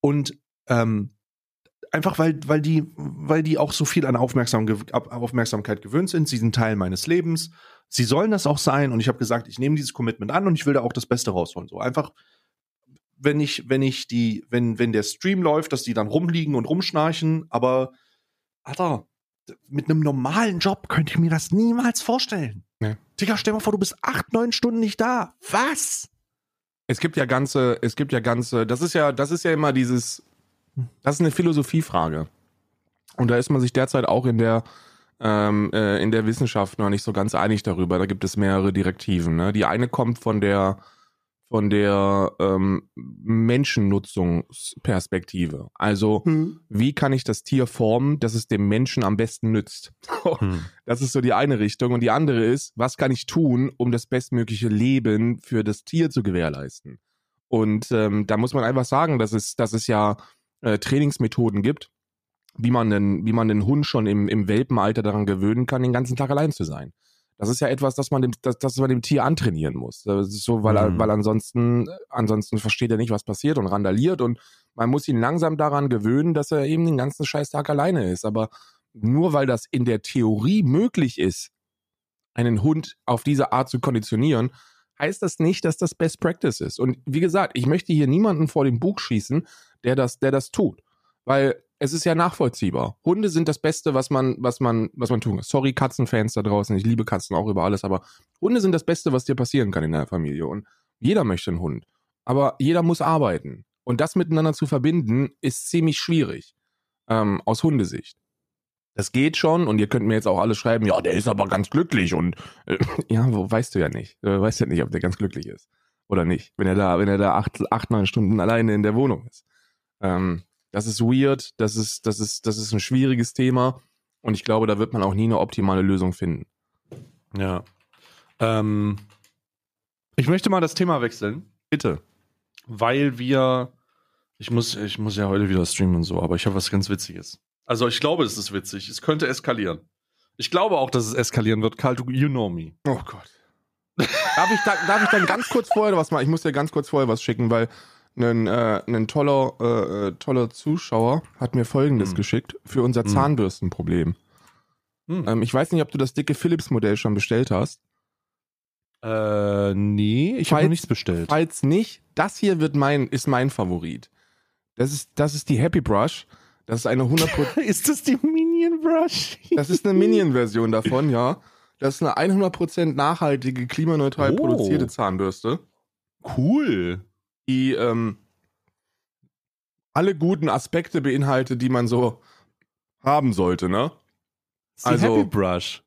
Und ähm, einfach weil, weil die, weil die auch so viel an Aufmerksam, Aufmerksamkeit gewöhnt sind. Sie sind Teil meines Lebens. Sie sollen das auch sein. Und ich habe gesagt, ich nehme dieses Commitment an und ich will da auch das Beste rausholen. So einfach, wenn ich, wenn ich die, wenn, wenn der Stream läuft, dass die dann rumliegen und rumschnarchen, aber, Alter, mit einem normalen Job könnte ich mir das niemals vorstellen. Nee. Digga, stell mal vor, du bist acht, neun Stunden nicht da. Was? Es gibt ja ganze, es gibt ja ganze, das ist ja, das ist ja immer dieses, das ist eine Philosophiefrage. Und da ist man sich derzeit auch in der, ähm, äh, in der Wissenschaft noch nicht so ganz einig darüber. Da gibt es mehrere Direktiven. Ne? Die eine kommt von der, von der ähm, Menschennutzungsperspektive. Also, Hm. wie kann ich das Tier formen, dass es dem Menschen am besten nützt? Hm. Das ist so die eine Richtung. Und die andere ist, was kann ich tun, um das bestmögliche Leben für das Tier zu gewährleisten? Und ähm, da muss man einfach sagen, dass es, dass es ja äh, Trainingsmethoden gibt, wie man den, wie man den Hund schon im, im Welpenalter daran gewöhnen kann, den ganzen Tag allein zu sein. Das ist ja etwas, das man dem, das, das man dem Tier antrainieren muss. Das ist so, weil, Mhm. weil ansonsten, ansonsten versteht er nicht, was passiert und randaliert und man muss ihn langsam daran gewöhnen, dass er eben den ganzen Scheißtag alleine ist. Aber nur weil das in der Theorie möglich ist, einen Hund auf diese Art zu konditionieren, heißt das nicht, dass das Best Practice ist. Und wie gesagt, ich möchte hier niemanden vor den Bug schießen, der das, der das tut. Weil es ist ja nachvollziehbar. Hunde sind das Beste, was man, was man, was man tun kann. Sorry, Katzenfans da draußen. Ich liebe Katzen auch über alles, aber Hunde sind das Beste, was dir passieren kann in der Familie. Und jeder möchte einen Hund. Aber jeder muss arbeiten. Und das miteinander zu verbinden, ist ziemlich schwierig. Ähm, aus Hundesicht. Das geht schon und ihr könnt mir jetzt auch alle schreiben, ja, der ist aber ganz glücklich und äh, ja, wo, weißt du ja nicht. Du weißt ja nicht, ob der ganz glücklich ist oder nicht, wenn er da, wenn er da acht, acht neun Stunden alleine in der Wohnung ist. Ähm, das ist weird, das ist, das ist, das ist ein schwieriges Thema und ich glaube, da wird man auch nie eine optimale Lösung finden. Ja. Ähm, ich möchte mal das Thema wechseln, Bitte. weil wir. Ich muss, ich muss ja heute wieder streamen und so, aber ich habe was ganz Witziges. Also ich glaube, es ist witzig. Es könnte eskalieren. Ich glaube auch, dass es eskalieren wird. Karl, du, you know me. Oh Gott. darf, ich da, darf ich dann ganz kurz vorher was machen? Ich muss dir ganz kurz vorher was schicken, weil ein, äh, ein toller, äh, äh, toller Zuschauer hat mir folgendes Hm. geschickt für unser Hm. Zahnbürstenproblem. Hm. Ähm, ich weiß nicht, ob du das dicke Philips-Modell schon bestellt hast. Äh, nee, ich habe nichts bestellt. Falls nicht, das hier wird mein, ist mein Favorit. Das ist, das ist die Happy Brush. Das ist eine 100%, ist das die Minion Brush? das ist eine Minion-Version davon, ja. Das ist eine 100% nachhaltige, klimaneutral Oh. produzierte Zahnbürste. cool. die ähm, alle guten Aspekte beinhaltet, die man so haben sollte, ne? Die Also- Happy Brush.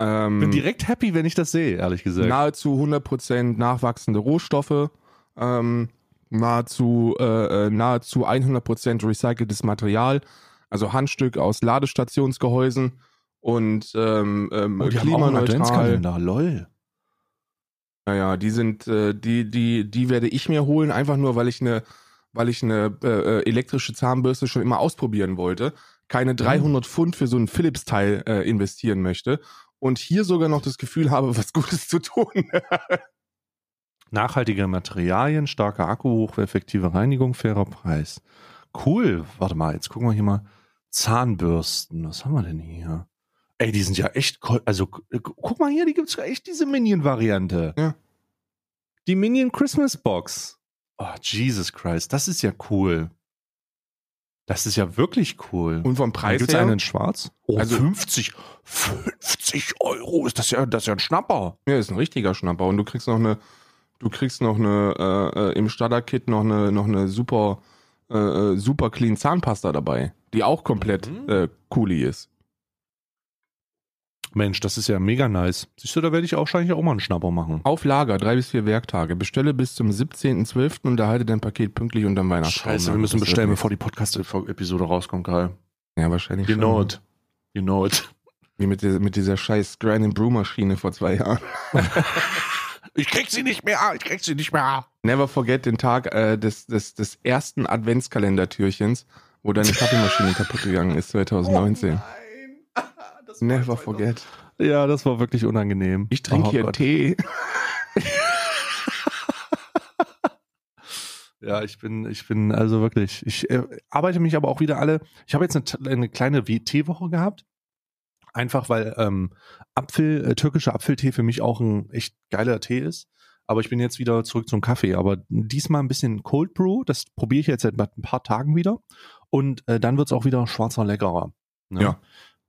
Ähm, Bin direkt happy, wenn ich das sehe, ehrlich gesagt. nahezu 100% nachwachsende Rohstoffe, ähm, nahezu, äh, äh, nahezu 100% recyceltes Material, also Handstück aus Ladestationsgehäusen und ähm, ähm, oh, die haben auch einen klimaneutral. Lol. Naja, die sind, äh, die, die, die werde ich mir holen, einfach nur, weil ich eine, weil ich eine äh, äh, elektrische Zahnbürste schon immer ausprobieren wollte. Keine 300 Pfund für so ein Philips-Teil äh, investieren möchte und hier sogar noch das Gefühl habe, was Gutes zu tun. Nachhaltige Materialien, starker Akku, hocheffektive Reinigung, fairer Preis. Cool. Warte mal, jetzt gucken wir hier mal. Zahnbürsten. Was haben wir denn hier? Ey, die sind ja echt. Also, gu- guck mal hier, die gibt's ja echt diese Minion-Variante. Ja. Die Minion Christmas Box. Oh, Jesus Christ. Das ist ja cool. Das ist ja wirklich cool. Und vom Preis Preis gibt's her, einen in schwarz? Oh, Also- 50, 50 Euro. Ist das ja, das ist ja ein Schnapper. ja, ist ein richtiger Schnapper und du kriegst noch eine, du kriegst noch eine äh, äh, im Starter-Kit noch eine, noch eine super, äh, äh, super clean Zahnpasta dabei, die auch komplett Mhm. äh, cooli ist. Mensch, das ist ja mega nice. Siehst du, da werde ich auch wahrscheinlich auch mal einen Schnapper machen. Auf Lager, drei bis vier Werktage. Bestelle bis zum 17.12. und erhalte dein Paket pünktlich unterm Weihnachtsbaum. Scheiße, wir müssen bestellen, bevor die Podcast-Episode rauskommt, Karl. Ja, wahrscheinlich You schon. know it. You know it. Wie mit, dieser- mit dieser scheiß Grind and Brew Maschine vor zwei Jahren. Ich krieg sie nicht mehr, ich krieg sie nicht mehr. Never forget den Tag äh, des, des, des ersten Adventskalendertürchens, wo deine Kaffeemaschine kaputt gegangen ist, 2019. Oh nein. Never forget. Ja, das war wirklich unangenehm. Ich trinke Oh hier Gott. Tee. Ja, ich bin, ich bin also wirklich, ich äh, arbeite mich aber auch wieder alle. Ich habe jetzt eine, eine kleine Teewoche gehabt. Einfach weil ähm, Apfel, äh, türkischer Apfeltee für mich auch ein echt geiler Tee ist. Aber ich bin jetzt wieder zurück zum Kaffee. Aber diesmal ein bisschen Cold Brew. Das probiere ich jetzt seit ein paar Tagen wieder. Und äh, dann wird's auch wieder schwarzer leckerer. Ne? Ja.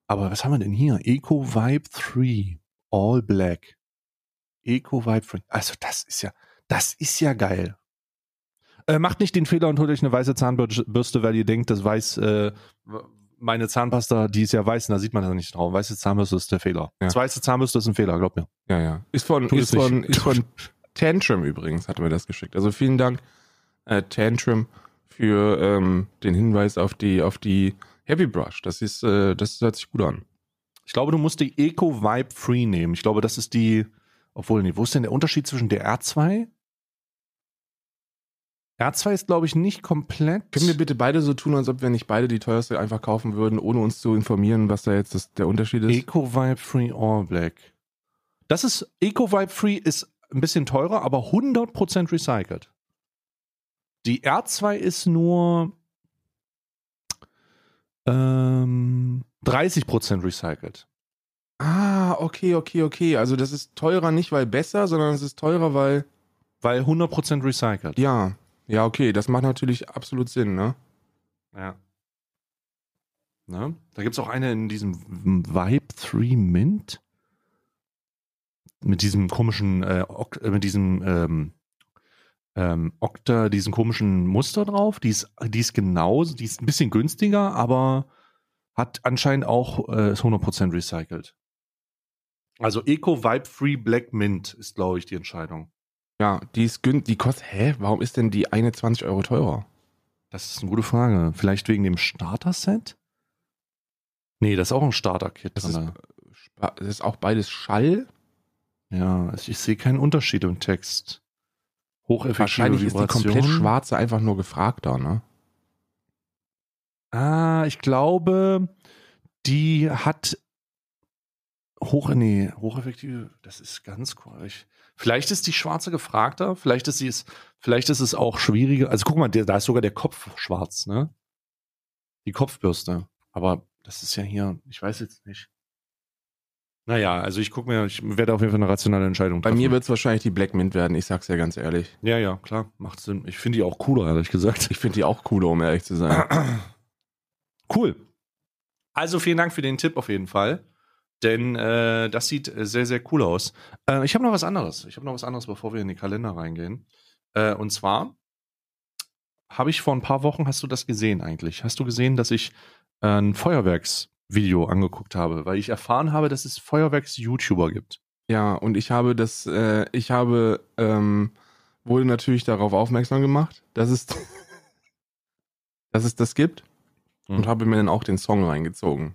Aber was haben wir denn hier? Eco Vibe 3 All Black. Eco Vibe 3. Also das ist ja, das ist ja geil. Äh, macht nicht den Fehler und holt euch eine weiße Zahnbürste, weil ihr denkt, das weiß, äh, meine Zahnpasta, die ist ja weiß, und da sieht man das nicht drauf. Weiße Zahnbürste ist der Fehler. Ja. Das weiße Zahnbürste ist ein Fehler, glaub mir. Ja, ja. Ist von, Tut ist von, ist von Tantrum übrigens, hat er mir das geschickt. Also vielen Dank, äh, Tantrum, für ähm, den Hinweis auf die, auf die Heavy Brush. Das ist, äh, das hört sich gut an. Ich glaube, du musst die Eco Vibe Free nehmen. Ich glaube, das ist die, obwohl, nee, wo ist denn der Unterschied zwischen der R2? R2 ist, glaube ich, nicht komplett. Können wir bitte beide so tun, als ob wir nicht beide die teuerste einfach kaufen würden, ohne uns zu informieren, was da jetzt das, der Unterschied ist? Eco Vibe Free All Black. Das ist, Eco Vibe Free ist ein bisschen teurer, aber 100% recycelt. Die R2 ist nur ähm, 30% recycelt. Ah, okay, okay, okay. Also das ist teurer nicht, weil besser, sondern es ist teurer, weil. Weil 100% recycelt. Ja. Ja, okay, das macht natürlich absolut Sinn, ne? Ja. Ne? Da gibt es auch eine in diesem Vibe 3 Mint. Mit diesem komischen, äh, äh, mit diesem ähm, ähm, Okta, diesen komischen Muster drauf. Die ist, die ist genauso, die ist ein bisschen günstiger, aber hat anscheinend auch äh, ist 100% recycelt. Also Eco Vibe Free Black Mint ist, glaube ich, die Entscheidung. Ja, die ist gün die kostet. Hä? Warum ist denn die eine 20 Euro teurer? Das ist eine gute Frage. Vielleicht wegen dem Starter-Set? Nee, das ist auch ein Starter-Kit. Das ist, das ist auch beides Schall. Ja, also ich sehe keinen Unterschied im Text. Hocheffektive Wahrscheinlich ist die komplett Vibration. schwarze einfach nur gefragter, ne? Ah, ich glaube, die hat hoch, nee, hocheffektive, das ist ganz komisch. Vielleicht ist die schwarze gefragter, vielleicht ist sie es, vielleicht ist es auch schwieriger. Also guck mal, da ist sogar der Kopf schwarz, ne? Die Kopfbürste. Aber das ist ja hier, ich weiß jetzt nicht. Naja, also ich gucke mir, ich werde auf jeden Fall eine rationale Entscheidung Bei treffen. mir wird es wahrscheinlich die Black Mint werden, ich sag's ja ganz ehrlich. Ja, ja, klar, macht Sinn. Ich finde die auch cooler, ehrlich gesagt. Ich finde die auch cooler, um ehrlich zu sein. Cool. Also vielen Dank für den Tipp auf jeden Fall. Denn äh, das sieht äh, sehr, sehr cool aus. Äh, ich habe noch was anderes. Ich habe noch was anderes, bevor wir in den Kalender reingehen. Äh, und zwar habe ich vor ein paar Wochen, hast du das gesehen eigentlich? Hast du gesehen, dass ich äh, ein Feuerwerksvideo angeguckt habe? Weil ich erfahren habe, dass es Feuerwerks-YouTuber gibt. Ja, und ich habe das, äh, ich habe, ähm, wurde natürlich darauf aufmerksam gemacht, dass es, dass es das gibt und Mhm. habe mir dann auch den Song reingezogen.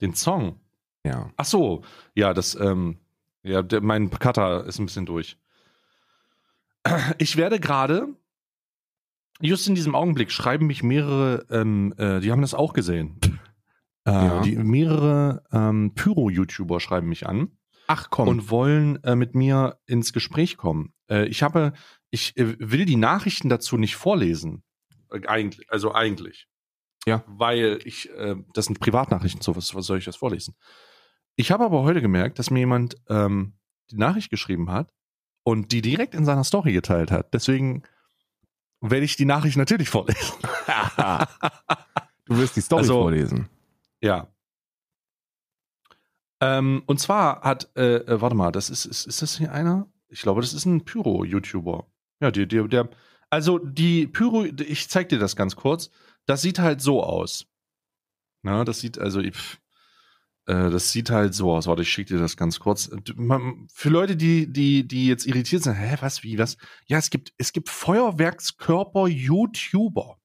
Den Song. Ja. Ach so, ja, das, ähm, ja, der, mein Cutter ist ein bisschen durch. Ich werde gerade, just in diesem Augenblick, schreiben mich mehrere, ähm, äh, die haben das auch gesehen. Äh, Ja. die, mehrere ähm, Pyro-YouTuber schreiben mich an Ach komm. und wollen äh, mit mir ins Gespräch kommen. Äh, ich habe, ich äh, will die Nachrichten dazu nicht vorlesen. Äh, eigentlich, also eigentlich. Ja. Weil ich, das sind Privatnachrichten, so was, was soll ich das vorlesen? Ich habe aber heute gemerkt, dass mir jemand ähm, die Nachricht geschrieben hat und die direkt in seiner Story geteilt hat. Deswegen werde ich die Nachricht natürlich vorlesen. du wirst die Story Also- vorlesen. Ja. Ähm, und zwar hat, äh, äh, warte mal, das ist, ist, ist das hier einer? Ich glaube, das ist ein Pyro-YouTuber. Ja, die, die, der, also die Pyro, ich zeig dir das ganz kurz. Das sieht halt so aus. Na, das sieht, also, ich, das sieht halt so aus. Warte, ich schicke dir das ganz kurz. Man, für Leute, die, die, die jetzt irritiert sind, hä, was, wie, was? Ja, es gibt, es gibt Feuerwerkskörper-YouTuber.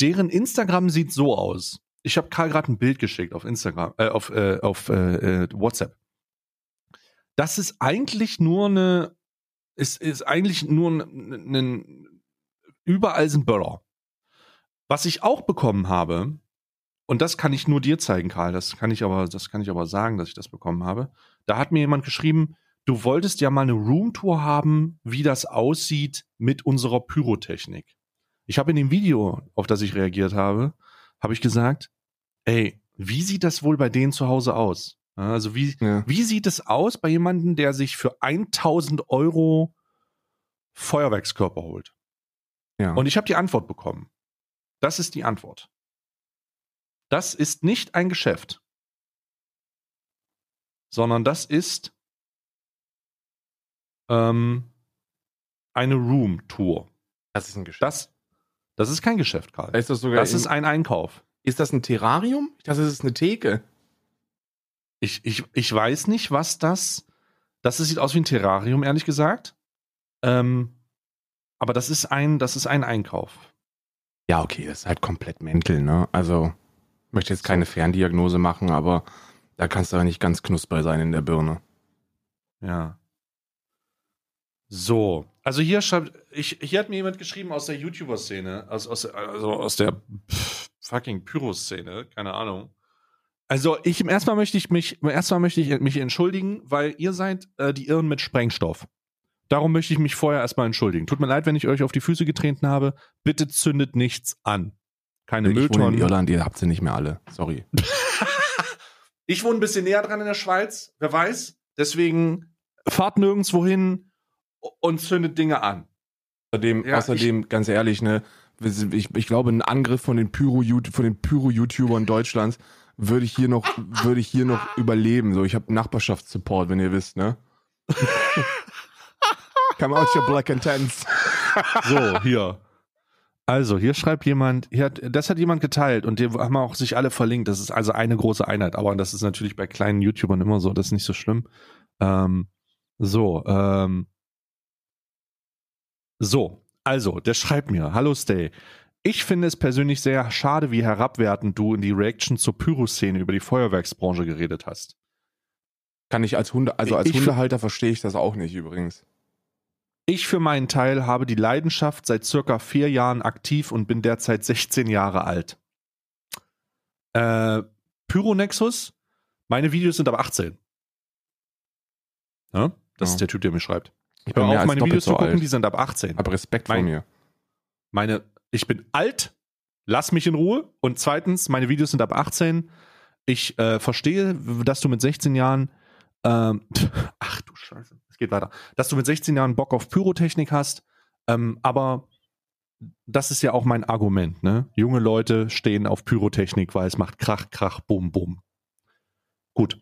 Deren Instagram sieht so aus. Ich habe Karl gerade ein Bild geschickt auf Instagram, äh, auf, äh, auf äh, äh, WhatsApp. Das ist eigentlich nur eine, ist, ist eigentlich nur ein, ein überall sind Böller. Was ich auch bekommen habe, und das kann ich nur dir zeigen, Karl. Das kann ich aber, das kann ich aber sagen, dass ich das bekommen habe. Da hat mir jemand geschrieben, du wolltest ja mal eine Roomtour haben, wie das aussieht mit unserer Pyrotechnik. Ich habe in dem Video, auf das ich reagiert habe, habe ich gesagt, ey, wie sieht das wohl bei denen zu Hause aus? Also wie, ja. wie sieht es aus bei jemandem, der sich für 1000 Euro Feuerwerkskörper holt? Ja. Und ich habe die Antwort bekommen. Das ist die Antwort. Das ist nicht ein Geschäft, sondern das ist ähm, eine Room-Tour. Das ist ein Geschäft. Das, das ist kein Geschäft, Karl. Ist das sogar das ist ein Einkauf. Ist das ein Terrarium? Das ist eine Theke. Ich, ich, ich weiß nicht, was das. Das sieht aus wie ein Terrarium, ehrlich gesagt. Ähm, aber das ist ein, das ist ein Einkauf. Ja, okay, das ist halt komplett mental, ne? Also, möchte jetzt keine Ferndiagnose machen, aber da kannst du aber nicht ganz knusper sein in der Birne. Ja. So, also hier schreibt, ich, hier hat mir jemand geschrieben aus der YouTuber-Szene, aus, aus, also aus der pff, fucking Pyro-Szene, keine Ahnung. Also ich erstmal möchte ich mich, erstmal möchte ich mich entschuldigen, weil ihr seid äh, die Irren mit Sprengstoff. Darum möchte ich mich vorher erstmal entschuldigen. Tut mir leid, wenn ich euch auf die Füße getreten habe. Bitte zündet nichts an. Keine ich Mülltonnen. Wohne in Irland, ihr habt sie nicht mehr alle. Sorry. ich wohne ein bisschen näher dran in der Schweiz, wer weiß. Deswegen fahrt nirgendwo hin und zündet Dinge an. Außerdem, ja, außerdem ganz ehrlich, ne, ich, ich glaube, ein Angriff von den Pyro-YouTubern Pyro Deutschlands würde ich hier noch, würde ich hier noch überleben. So, ich habe Nachbarschaftssupport, wenn ihr wisst, ne? Come out your black and tense. so, hier. Also, hier schreibt jemand, hier hat, das hat jemand geteilt und die haben auch sich alle verlinkt. Das ist also eine große Einheit, aber das ist natürlich bei kleinen YouTubern immer so, das ist nicht so schlimm. Ähm, so, ähm, so, also, der schreibt mir, hallo Stay. Ich finde es persönlich sehr schade, wie herabwertend du in die Reaction zur Pyro-Szene über die Feuerwerksbranche geredet hast. Kann ich als Hunde, also als ich Hundehalter verstehe ich das auch nicht übrigens. Ich für meinen Teil habe die Leidenschaft seit circa vier Jahren aktiv und bin derzeit 16 Jahre alt. Äh, Pyronexus, meine Videos sind aber 18. Ja, das ja. ist der Typ, der mir schreibt. Ich Hör auf, meine Videos so zu gucken, alt. die sind ab 18. Aber Respekt mein, vor mir. Meine, ich bin alt, lass mich in Ruhe. Und zweitens, meine Videos sind ab 18. Ich äh, verstehe, dass du mit 16 Jahren, ähm, ach du Scheiße, es geht weiter, dass du mit 16 Jahren Bock auf Pyrotechnik hast, ähm, aber das ist ja auch mein Argument, ne? Junge Leute stehen auf Pyrotechnik, weil es macht Krach, Krach, Bum, Bum. Gut.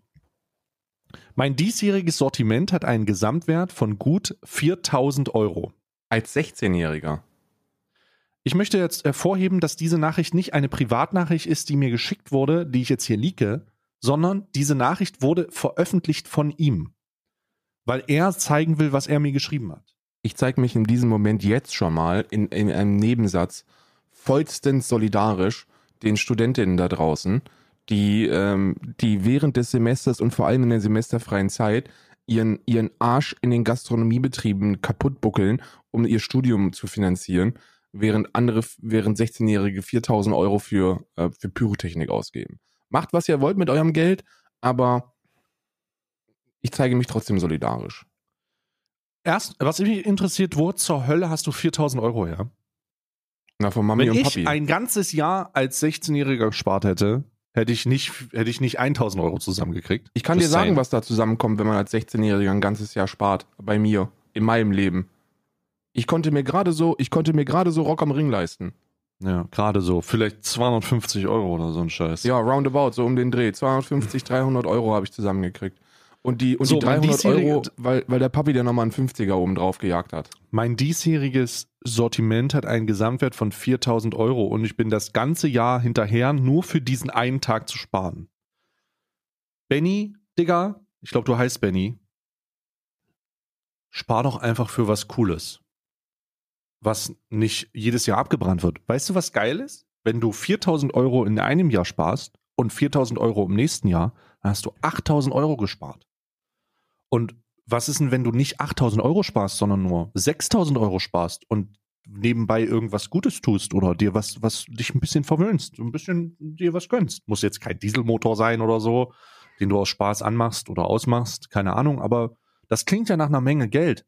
Mein diesjähriges Sortiment hat einen Gesamtwert von gut 4000 Euro. Als 16-Jähriger. Ich möchte jetzt hervorheben, dass diese Nachricht nicht eine Privatnachricht ist, die mir geschickt wurde, die ich jetzt hier liege, sondern diese Nachricht wurde veröffentlicht von ihm, weil er zeigen will, was er mir geschrieben hat. Ich zeige mich in diesem Moment jetzt schon mal in, in einem Nebensatz vollstens solidarisch den Studentinnen da draußen, die, ähm, die während des Semesters und vor allem in der semesterfreien Zeit ihren, ihren Arsch in den Gastronomiebetrieben kaputt buckeln, um ihr Studium zu finanzieren, während andere, während 16-Jährige 4000 Euro für, äh, für Pyrotechnik ausgeben. Macht, was ihr wollt mit eurem Geld, aber ich zeige mich trotzdem solidarisch. Erst, was mich interessiert, wo zur Hölle hast du 4000 Euro her? Na, von Mami Wenn und Papi. Wenn ich ein ganzes Jahr als 16-Jähriger gespart hätte, hätte ich nicht, hätte ich nicht 1000 Euro zusammengekriegt. Ich kann dir sagen, was da zusammenkommt, wenn man als 16-Jähriger ein ganzes Jahr spart. Bei mir. In meinem Leben. Ich konnte mir gerade so, ich konnte mir gerade so Rock am Ring leisten. Ja, gerade so. Vielleicht 250 Euro oder so ein Scheiß. Ja, roundabout, so um den Dreh. 250, 300 Euro habe ich zusammengekriegt. Und die, und so, die 300 Euro, weil, weil der Papi dir nochmal einen 50er oben drauf gejagt hat. Mein diesjähriges Sortiment hat einen Gesamtwert von 4000 Euro und ich bin das ganze Jahr hinterher, nur für diesen einen Tag zu sparen. Benny, Digga, ich glaube, du heißt Benny. Spar doch einfach für was Cooles. Was nicht jedes Jahr abgebrannt wird. Weißt du, was geil ist? Wenn du 4000 Euro in einem Jahr sparst und 4000 Euro im nächsten Jahr, dann hast du 8000 Euro gespart. Und was ist denn, wenn du nicht 8000 Euro sparst, sondern nur 6000 Euro sparst und nebenbei irgendwas Gutes tust oder dir was, was dich ein bisschen verwöhnst, ein bisschen dir was gönnst. Muss jetzt kein Dieselmotor sein oder so, den du aus Spaß anmachst oder ausmachst, keine Ahnung, aber das klingt ja nach einer Menge Geld,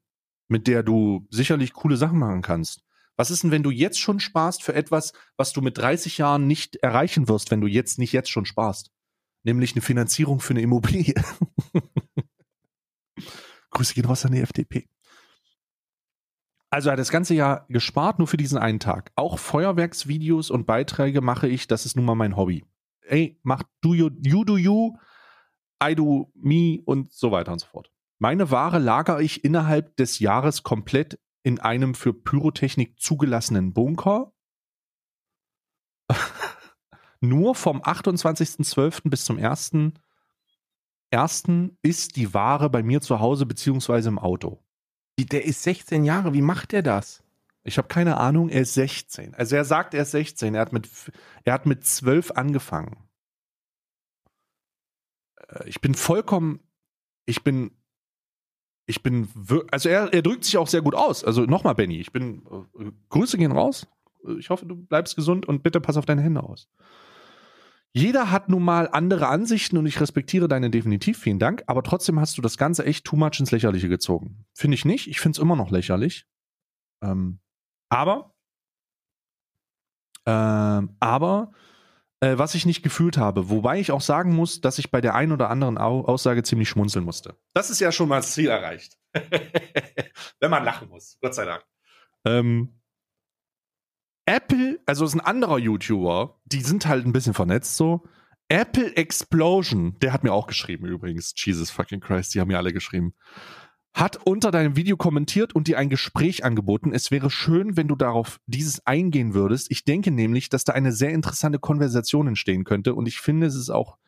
mit der du sicherlich coole Sachen machen kannst. Was ist denn, wenn du jetzt schon sparst für etwas, was du mit 30 Jahren nicht erreichen wirst, wenn du jetzt nicht jetzt schon sparst? Nämlich eine Finanzierung für eine Immobilie. Grüße gehen raus an die FDP. Also er hat das ganze Jahr gespart, nur für diesen einen Tag. Auch Feuerwerksvideos und Beiträge mache ich, das ist nun mal mein Hobby. Ey, mach du you, you do you, I do me und so weiter und so fort. Meine Ware lagere ich innerhalb des Jahres komplett in einem für Pyrotechnik zugelassenen Bunker. Nur vom 28.12. bis zum 1.1. ist die Ware bei mir zu Hause beziehungsweise im Auto. Der ist 16 Jahre, wie macht der das? Ich habe keine Ahnung, er ist 16. Also er sagt, er ist 16. Er hat mit, er hat mit 12 angefangen. Äh, ich bin vollkommen, ich bin, ich bin, also er, er drückt sich auch sehr gut aus. Also nochmal, Benny, ich bin, äh, Grüße gehen raus. Ich hoffe, du bleibst gesund und bitte pass auf deine Hände aus. Jeder hat nun mal andere Ansichten und ich respektiere deine definitiv, vielen Dank, aber trotzdem hast du das Ganze echt too much ins Lächerliche gezogen. Finde ich nicht, ich finde es immer noch lächerlich. Ähm, aber, ähm, aber, äh, was ich nicht gefühlt habe, wobei ich auch sagen muss, dass ich bei der einen oder anderen Au Aussage ziemlich schmunzeln musste. Das ist ja schon mal das Ziel erreicht. Wenn man lachen muss, Gott sei Dank. Ähm, Apple, also ist ein anderer YouTuber, die sind halt ein bisschen vernetzt so. Apple Explosion, der hat mir auch geschrieben übrigens. Jesus fucking Christ, die haben mir alle geschrieben. Hat unter deinem Video kommentiert und dir ein Gespräch angeboten. Es wäre schön, wenn du darauf dieses eingehen würdest. Ich denke nämlich, dass da eine sehr interessante Konversation entstehen könnte und ich finde, es ist auch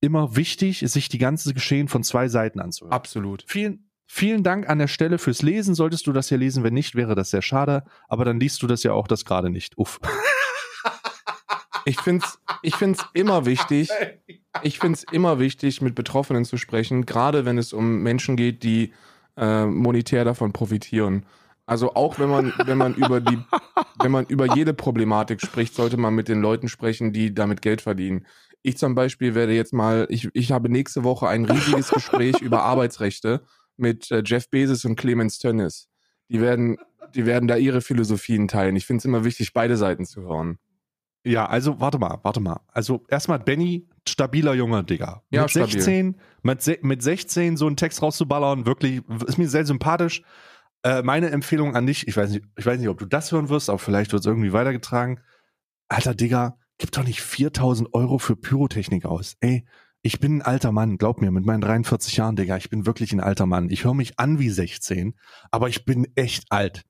immer wichtig, sich die ganze Geschehen von zwei Seiten anzuhören. Absolut. Vielen, Vielen Dank an der Stelle fürs Lesen. Solltest du das hier lesen, wenn nicht, wäre das sehr schade. Aber dann liest du das ja auch das gerade nicht. Uff. Ich finde es ich find's immer wichtig, ich finde immer wichtig, mit Betroffenen zu sprechen, gerade wenn es um Menschen geht, die äh, monetär davon profitieren. Also auch wenn man, wenn man über die, wenn man über jede Problematik spricht, sollte man mit den Leuten sprechen, die damit Geld verdienen. Ich zum Beispiel werde jetzt mal, ich, ich habe nächste Woche ein riesiges Gespräch über Arbeitsrechte mit äh, Jeff Bezos und Clemens Tönnies. Die werden, die werden da ihre Philosophien teilen. Ich finde es immer wichtig, beide Seiten zu hören. Ja, also warte mal, warte mal. Also erstmal Benny, stabiler junger Digga. Ja, mit stabil. 16, mit, mit 16 so einen Text rauszuballern, wirklich, ist mir sehr sympathisch. Äh, meine Empfehlung an dich, ich weiß nicht, ich weiß nicht, ob du das hören wirst, aber vielleicht wird es irgendwie weitergetragen. Alter Digga, gib doch nicht 4000 Euro für Pyrotechnik aus. Ey, ich bin ein alter Mann, glaub mir, mit meinen 43 Jahren, Digga, ich bin wirklich ein alter Mann. Ich höre mich an wie 16, aber ich bin echt alt.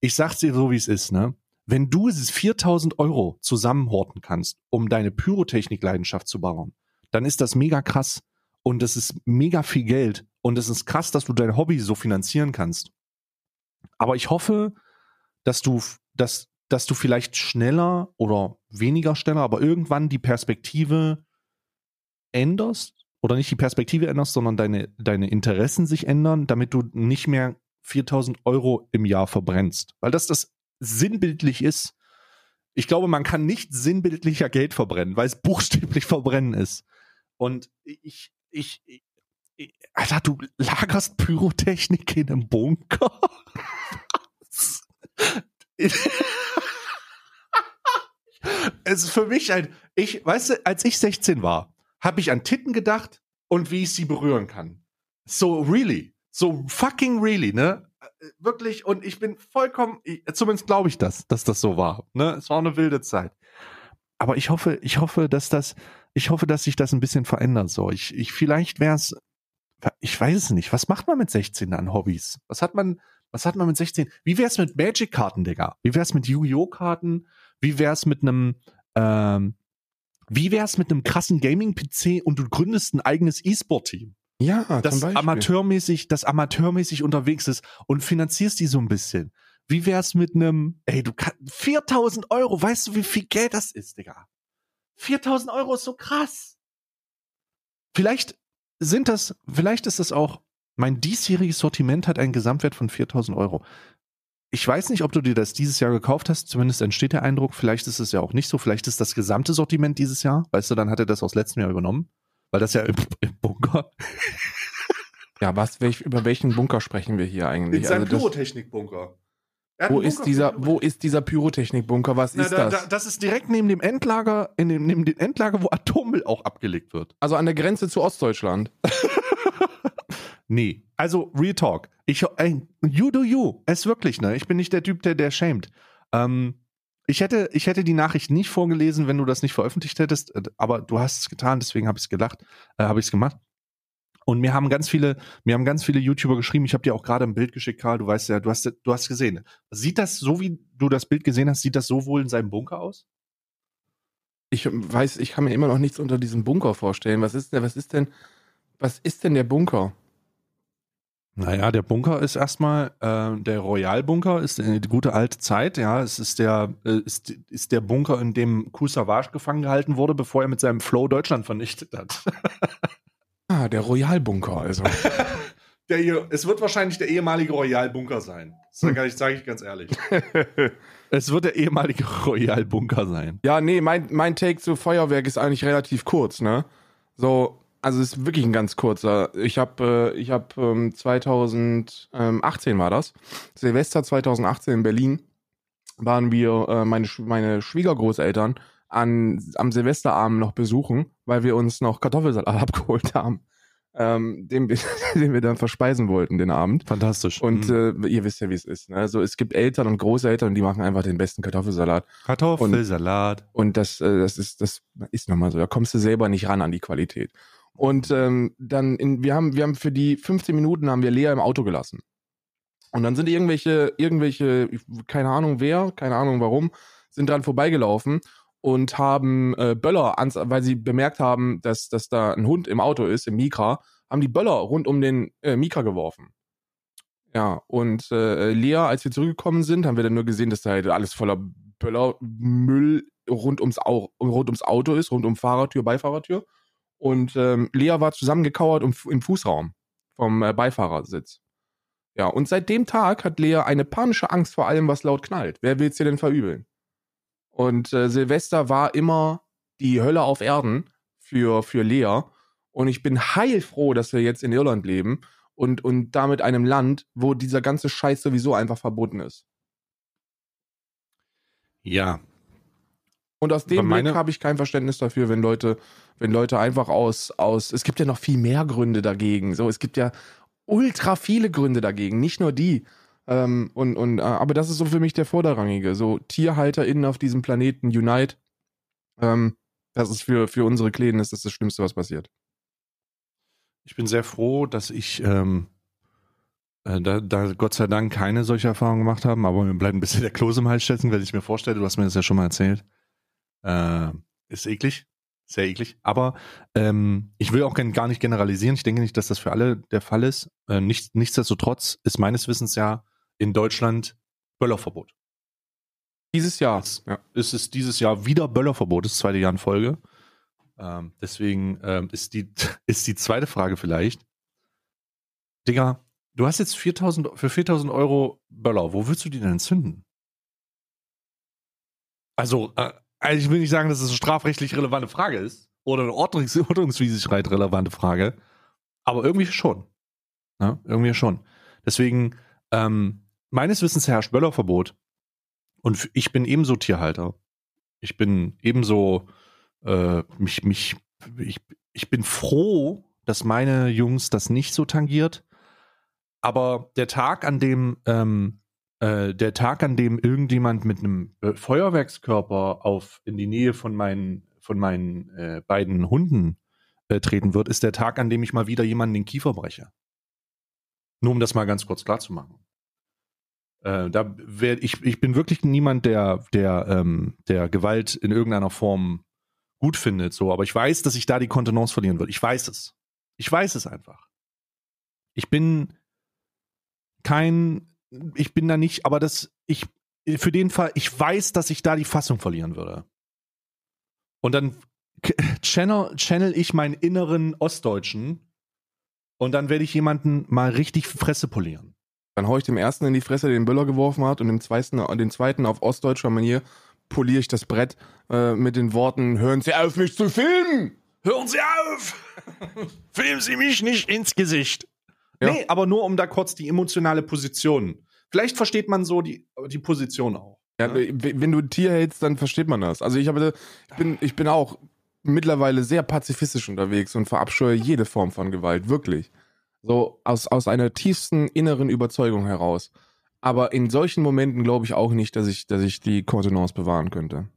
Ich sag's dir so, wie es ist, ne? Wenn du dieses 4000 Euro zusammenhorten kannst, um deine Pyrotechnik-Leidenschaft zu bauen, dann ist das mega krass und es ist mega viel Geld und es ist krass, dass du dein Hobby so finanzieren kannst. Aber ich hoffe, dass du, dass, dass du vielleicht schneller oder weniger schneller, aber irgendwann die Perspektive änderst oder nicht die Perspektive änderst, sondern deine, deine Interessen sich ändern, damit du nicht mehr 4000 Euro im Jahr verbrennst. Weil das das sinnbildlich ist. Ich glaube, man kann nicht sinnbildlicher Geld verbrennen, weil es buchstäblich verbrennen ist. Und ich, ich, ich Alter, du lagerst Pyrotechnik in einem Bunker? Es ist für mich ein, ich, weißt du, als ich 16 war, habe ich an Titten gedacht und wie ich sie berühren kann. So really, so fucking really, ne? Wirklich und ich bin vollkommen, zumindest glaube ich das, dass das so war, ne? Es war eine wilde Zeit. Aber ich hoffe, ich hoffe, dass das, ich hoffe, dass sich das ein bisschen verändert. So, ich, ich vielleicht wäre es, ich weiß es nicht. Was macht man mit 16 an Hobbys? Was hat man, was hat man mit 16? Wie wär's mit Magic-Karten, Digga? Wie wär's mit Yu-Gi-Oh-Karten? Wie wär's mit einem, ähm, wie wär's mit einem krassen Gaming-PC und du gründest ein eigenes E-Sport-Team? Ja, das amateurmäßig, das amateurmäßig unterwegs ist und finanzierst die so ein bisschen. Wie wär's mit einem, ey, du kannst, 4000 Euro, weißt du, wie viel Geld das ist, Digga? 4000 Euro ist so krass. Vielleicht sind das, vielleicht ist das auch, mein diesjähriges Sortiment hat einen Gesamtwert von 4000 Euro. Ich weiß nicht, ob du dir das dieses Jahr gekauft hast, zumindest entsteht der Eindruck, vielleicht ist es ja auch nicht so, vielleicht ist das gesamte Sortiment dieses Jahr, weißt du, dann hat er das aus letztem Jahr übernommen, weil das ja im, im Bunker, Ja, was, welch, über welchen Bunker sprechen wir hier eigentlich? in seinem Also das, Pyrotechnik-Bunker. Er wo ist dieser, wo ist dieser Pyrotechnik-Bunker? Was Na, ist da, das? Da, das ist direkt neben dem Endlager, in dem, neben dem Endlager, wo Atommüll auch abgelegt wird. Also an der Grenze zu Ostdeutschland. Nee, also Real Talk. Ich, ey, you do you. Es wirklich, ne? Ich bin nicht der Typ, der, der schämt. Ähm, ich hätte, ich hätte die Nachricht nicht vorgelesen, wenn du das nicht veröffentlicht hättest, äh, aber du hast es getan, deswegen habe ich es gelacht, äh, habe ich es gemacht. Und mir haben ganz viele, mir haben ganz viele YouTuber geschrieben, ich habe dir auch gerade ein Bild geschickt, Karl, du weißt ja, du hast, du hast gesehen. Sieht das so, wie du das Bild gesehen hast, sieht das so wohl in seinem Bunker aus? Ich weiß, ich kann mir immer noch nichts unter diesem Bunker vorstellen. Was ist denn, was ist denn, was ist denn der Bunker? Naja, der Bunker ist erstmal, äh, der Royal-Bunker ist die gute alte Zeit, ja. Es ist der, äh, ist, ist der Bunker, in dem Kool Savage gefangen gehalten wurde, bevor er mit seinem Flow Deutschland vernichtet hat. Ah, der Royal-Bunker, also. Der hier, es wird wahrscheinlich der ehemalige Royal-Bunker sein. Das sage ich, sag ich ganz ehrlich. es wird der ehemalige Royal-Bunker sein. ja, nee, mein, mein Take zu Feuerwerk ist eigentlich relativ kurz, ne? So, also es ist wirklich ein ganz kurzer. Ich habe, äh, ich habe ähm, 2018 war das, Silvester 2018 in Berlin, waren wir äh, meine, meine Schwiegergroßeltern an, am Silvesterabend noch besuchen, weil wir uns noch Kartoffelsalat abgeholt haben, ähm, den, wir- den wir dann verspeisen wollten den Abend. Fantastisch. Und Mhm. äh, ihr wisst ja, wie es ist. Ne? Also es gibt Eltern und Großeltern, die machen einfach den besten Kartoffelsalat. Kartoffelsalat. Und das, äh, das ist, das ist nochmal so. Da kommst du selber nicht ran an die Qualität. Und ähm, dann, in, wir haben, wir haben für die 15 Minuten haben wir Lea im Auto gelassen. Und dann sind irgendwelche, irgendwelche, keine Ahnung wer, keine Ahnung warum, sind dran vorbeigelaufen und haben äh, Böller, ans, weil sie bemerkt haben, dass, dass da ein Hund im Auto ist, im Mikra, haben die Böller rund um den äh, Mikra geworfen. Ja, und äh, Lea, als wir zurückgekommen sind, haben wir dann nur gesehen, dass da halt alles voller Böllermüll rund ums, rund ums Auto ist, rund um Fahrertür, Beifahrertür. Und ähm, Lea war zusammengekauert im, im Fußraum vom äh, Beifahrersitz. Ja, und seit dem Tag hat Lea eine panische Angst vor allem, was laut knallt. Wer will's dir denn verübeln? Und äh, Silvester war immer die Hölle auf Erden für, für Lea. Und ich bin heilfroh, dass wir jetzt in Irland leben und, und damit einem Land, wo dieser ganze Scheiß sowieso einfach verboten ist. Ja. Und aus dem Blick habe ich kein Verständnis dafür, wenn Leute, wenn Leute einfach aus, aus, es gibt ja noch viel mehr Gründe dagegen. So, es gibt ja ultra viele Gründe dagegen, nicht nur die. Ähm, und, und, äh, aber das ist so für mich der Vorderrangige. So, TierhalterInnen auf diesem Planeten Unite. Ähm, das ist für, für unsere Kleinen ist das das Schlimmste, was passiert. Ich bin sehr froh, dass ich ähm, äh, da, da Gott sei Dank keine solche Erfahrung gemacht haben, aber mir bleibt ein bisschen der Kloß im Hals stecken, wenn ich mir vorstelle, du hast mir das ja schon mal erzählt. Äh, ist eklig, sehr eklig. Aber ähm, ich will auch gar nicht generalisieren. Ich denke nicht, dass das für alle der Fall ist. Äh, nicht, nichtsdestotrotz ist meines Wissens ja in Deutschland Böllerverbot. Dieses Jahr. Jetzt Ja. ist es dieses Jahr wieder Böllerverbot, das zweite Jahr in Folge. Ähm, deswegen ähm, ist, die, ist die zweite Frage vielleicht. Digga, du hast jetzt 4000, für 4000 Euro Böller. Wo willst du die denn zünden? Also, äh, also ich will nicht sagen, dass es eine strafrechtlich relevante Frage ist oder eine Ordnungs Ordnungswidrigkeit relevante Frage, aber irgendwie schon. Ja, irgendwie schon. Deswegen, ähm, meines Wissens herrscht Böllerverbot und ich bin ebenso Tierhalter. Ich bin ebenso, äh, mich, mich, ich, ich bin froh, dass meine Jungs das nicht so tangiert. Aber der Tag, an dem, ähm, äh, der Tag, an dem irgendjemand mit einem äh, Feuerwerkskörper auf in die Nähe von meinen, von meinen äh, beiden Hunden äh, treten wird, ist der Tag, an dem ich mal wieder jemanden den Kiefer breche. Nur um das mal ganz kurz klar zu machen. Äh, da wär, ich, ich bin wirklich niemand, der, der, ähm, der Gewalt in irgendeiner Form gut findet, so, aber ich weiß, dass ich da die Kontenance verlieren würde. Ich weiß es. Ich weiß es einfach. Ich bin kein, ich bin da nicht, aber das, ich, für den Fall, ich weiß, dass ich da die Fassung verlieren würde. Und dann channel, channel ich meinen inneren Ostdeutschen und dann werde ich jemanden mal richtig Fresse polieren. Dann hau ich dem ersten in die Fresse, der den Böller geworfen hat, und dem zweiten, den zweiten auf ostdeutscher Manier poliere ich das Brett äh, mit den Worten: Hören Sie auf, mich zu filmen! Hören Sie auf! Filmen Sie mich nicht ins Gesicht. Ja. Nee, aber nur um da kurz die emotionale Position. Vielleicht versteht man so die, die Position auch. Ja, w- wenn du ein Tier hältst, dann versteht man das. Also ich habe, ich bin, ich bin auch mittlerweile sehr pazifistisch unterwegs und verabscheue jede Form von Gewalt, wirklich. So aus, aus einer tiefsten inneren Überzeugung heraus. Aber in solchen Momenten glaube ich auch nicht, dass ich, dass ich die Kontenance bewahren könnte.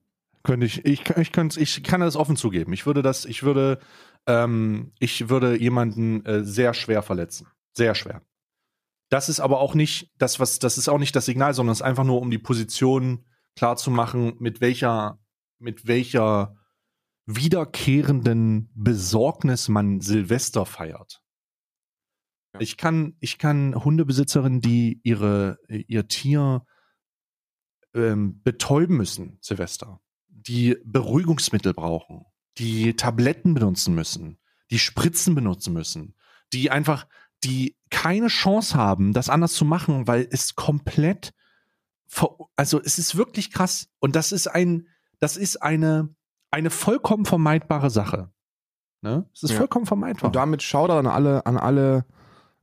Könnte ich, ich, ich, könnte, ich kann das offen zugeben. Ich würde das, ich würde, ähm, ich würde jemanden äh, sehr schwer verletzen. Sehr schwer. Das ist aber auch nicht das, was, das ist auch nicht das Signal, sondern es ist einfach nur, um die Position klar zu machen, mit welcher, mit welcher wiederkehrenden Besorgnis man Silvester feiert. Ja. Ich kann, ich kann Hundebesitzerinnen, die ihre, ihr Tier ähm, betäuben müssen, Silvester, die Beruhigungsmittel brauchen, die Tabletten benutzen müssen, die Spritzen benutzen müssen, die einfach, die keine Chance haben, das anders zu machen, weil es komplett, also es ist wirklich krass und das ist ein, das ist eine, eine vollkommen vermeidbare Sache. Ne? Es ist Ja. vollkommen vermeidbar. Und damit Shoutout an alle, an alle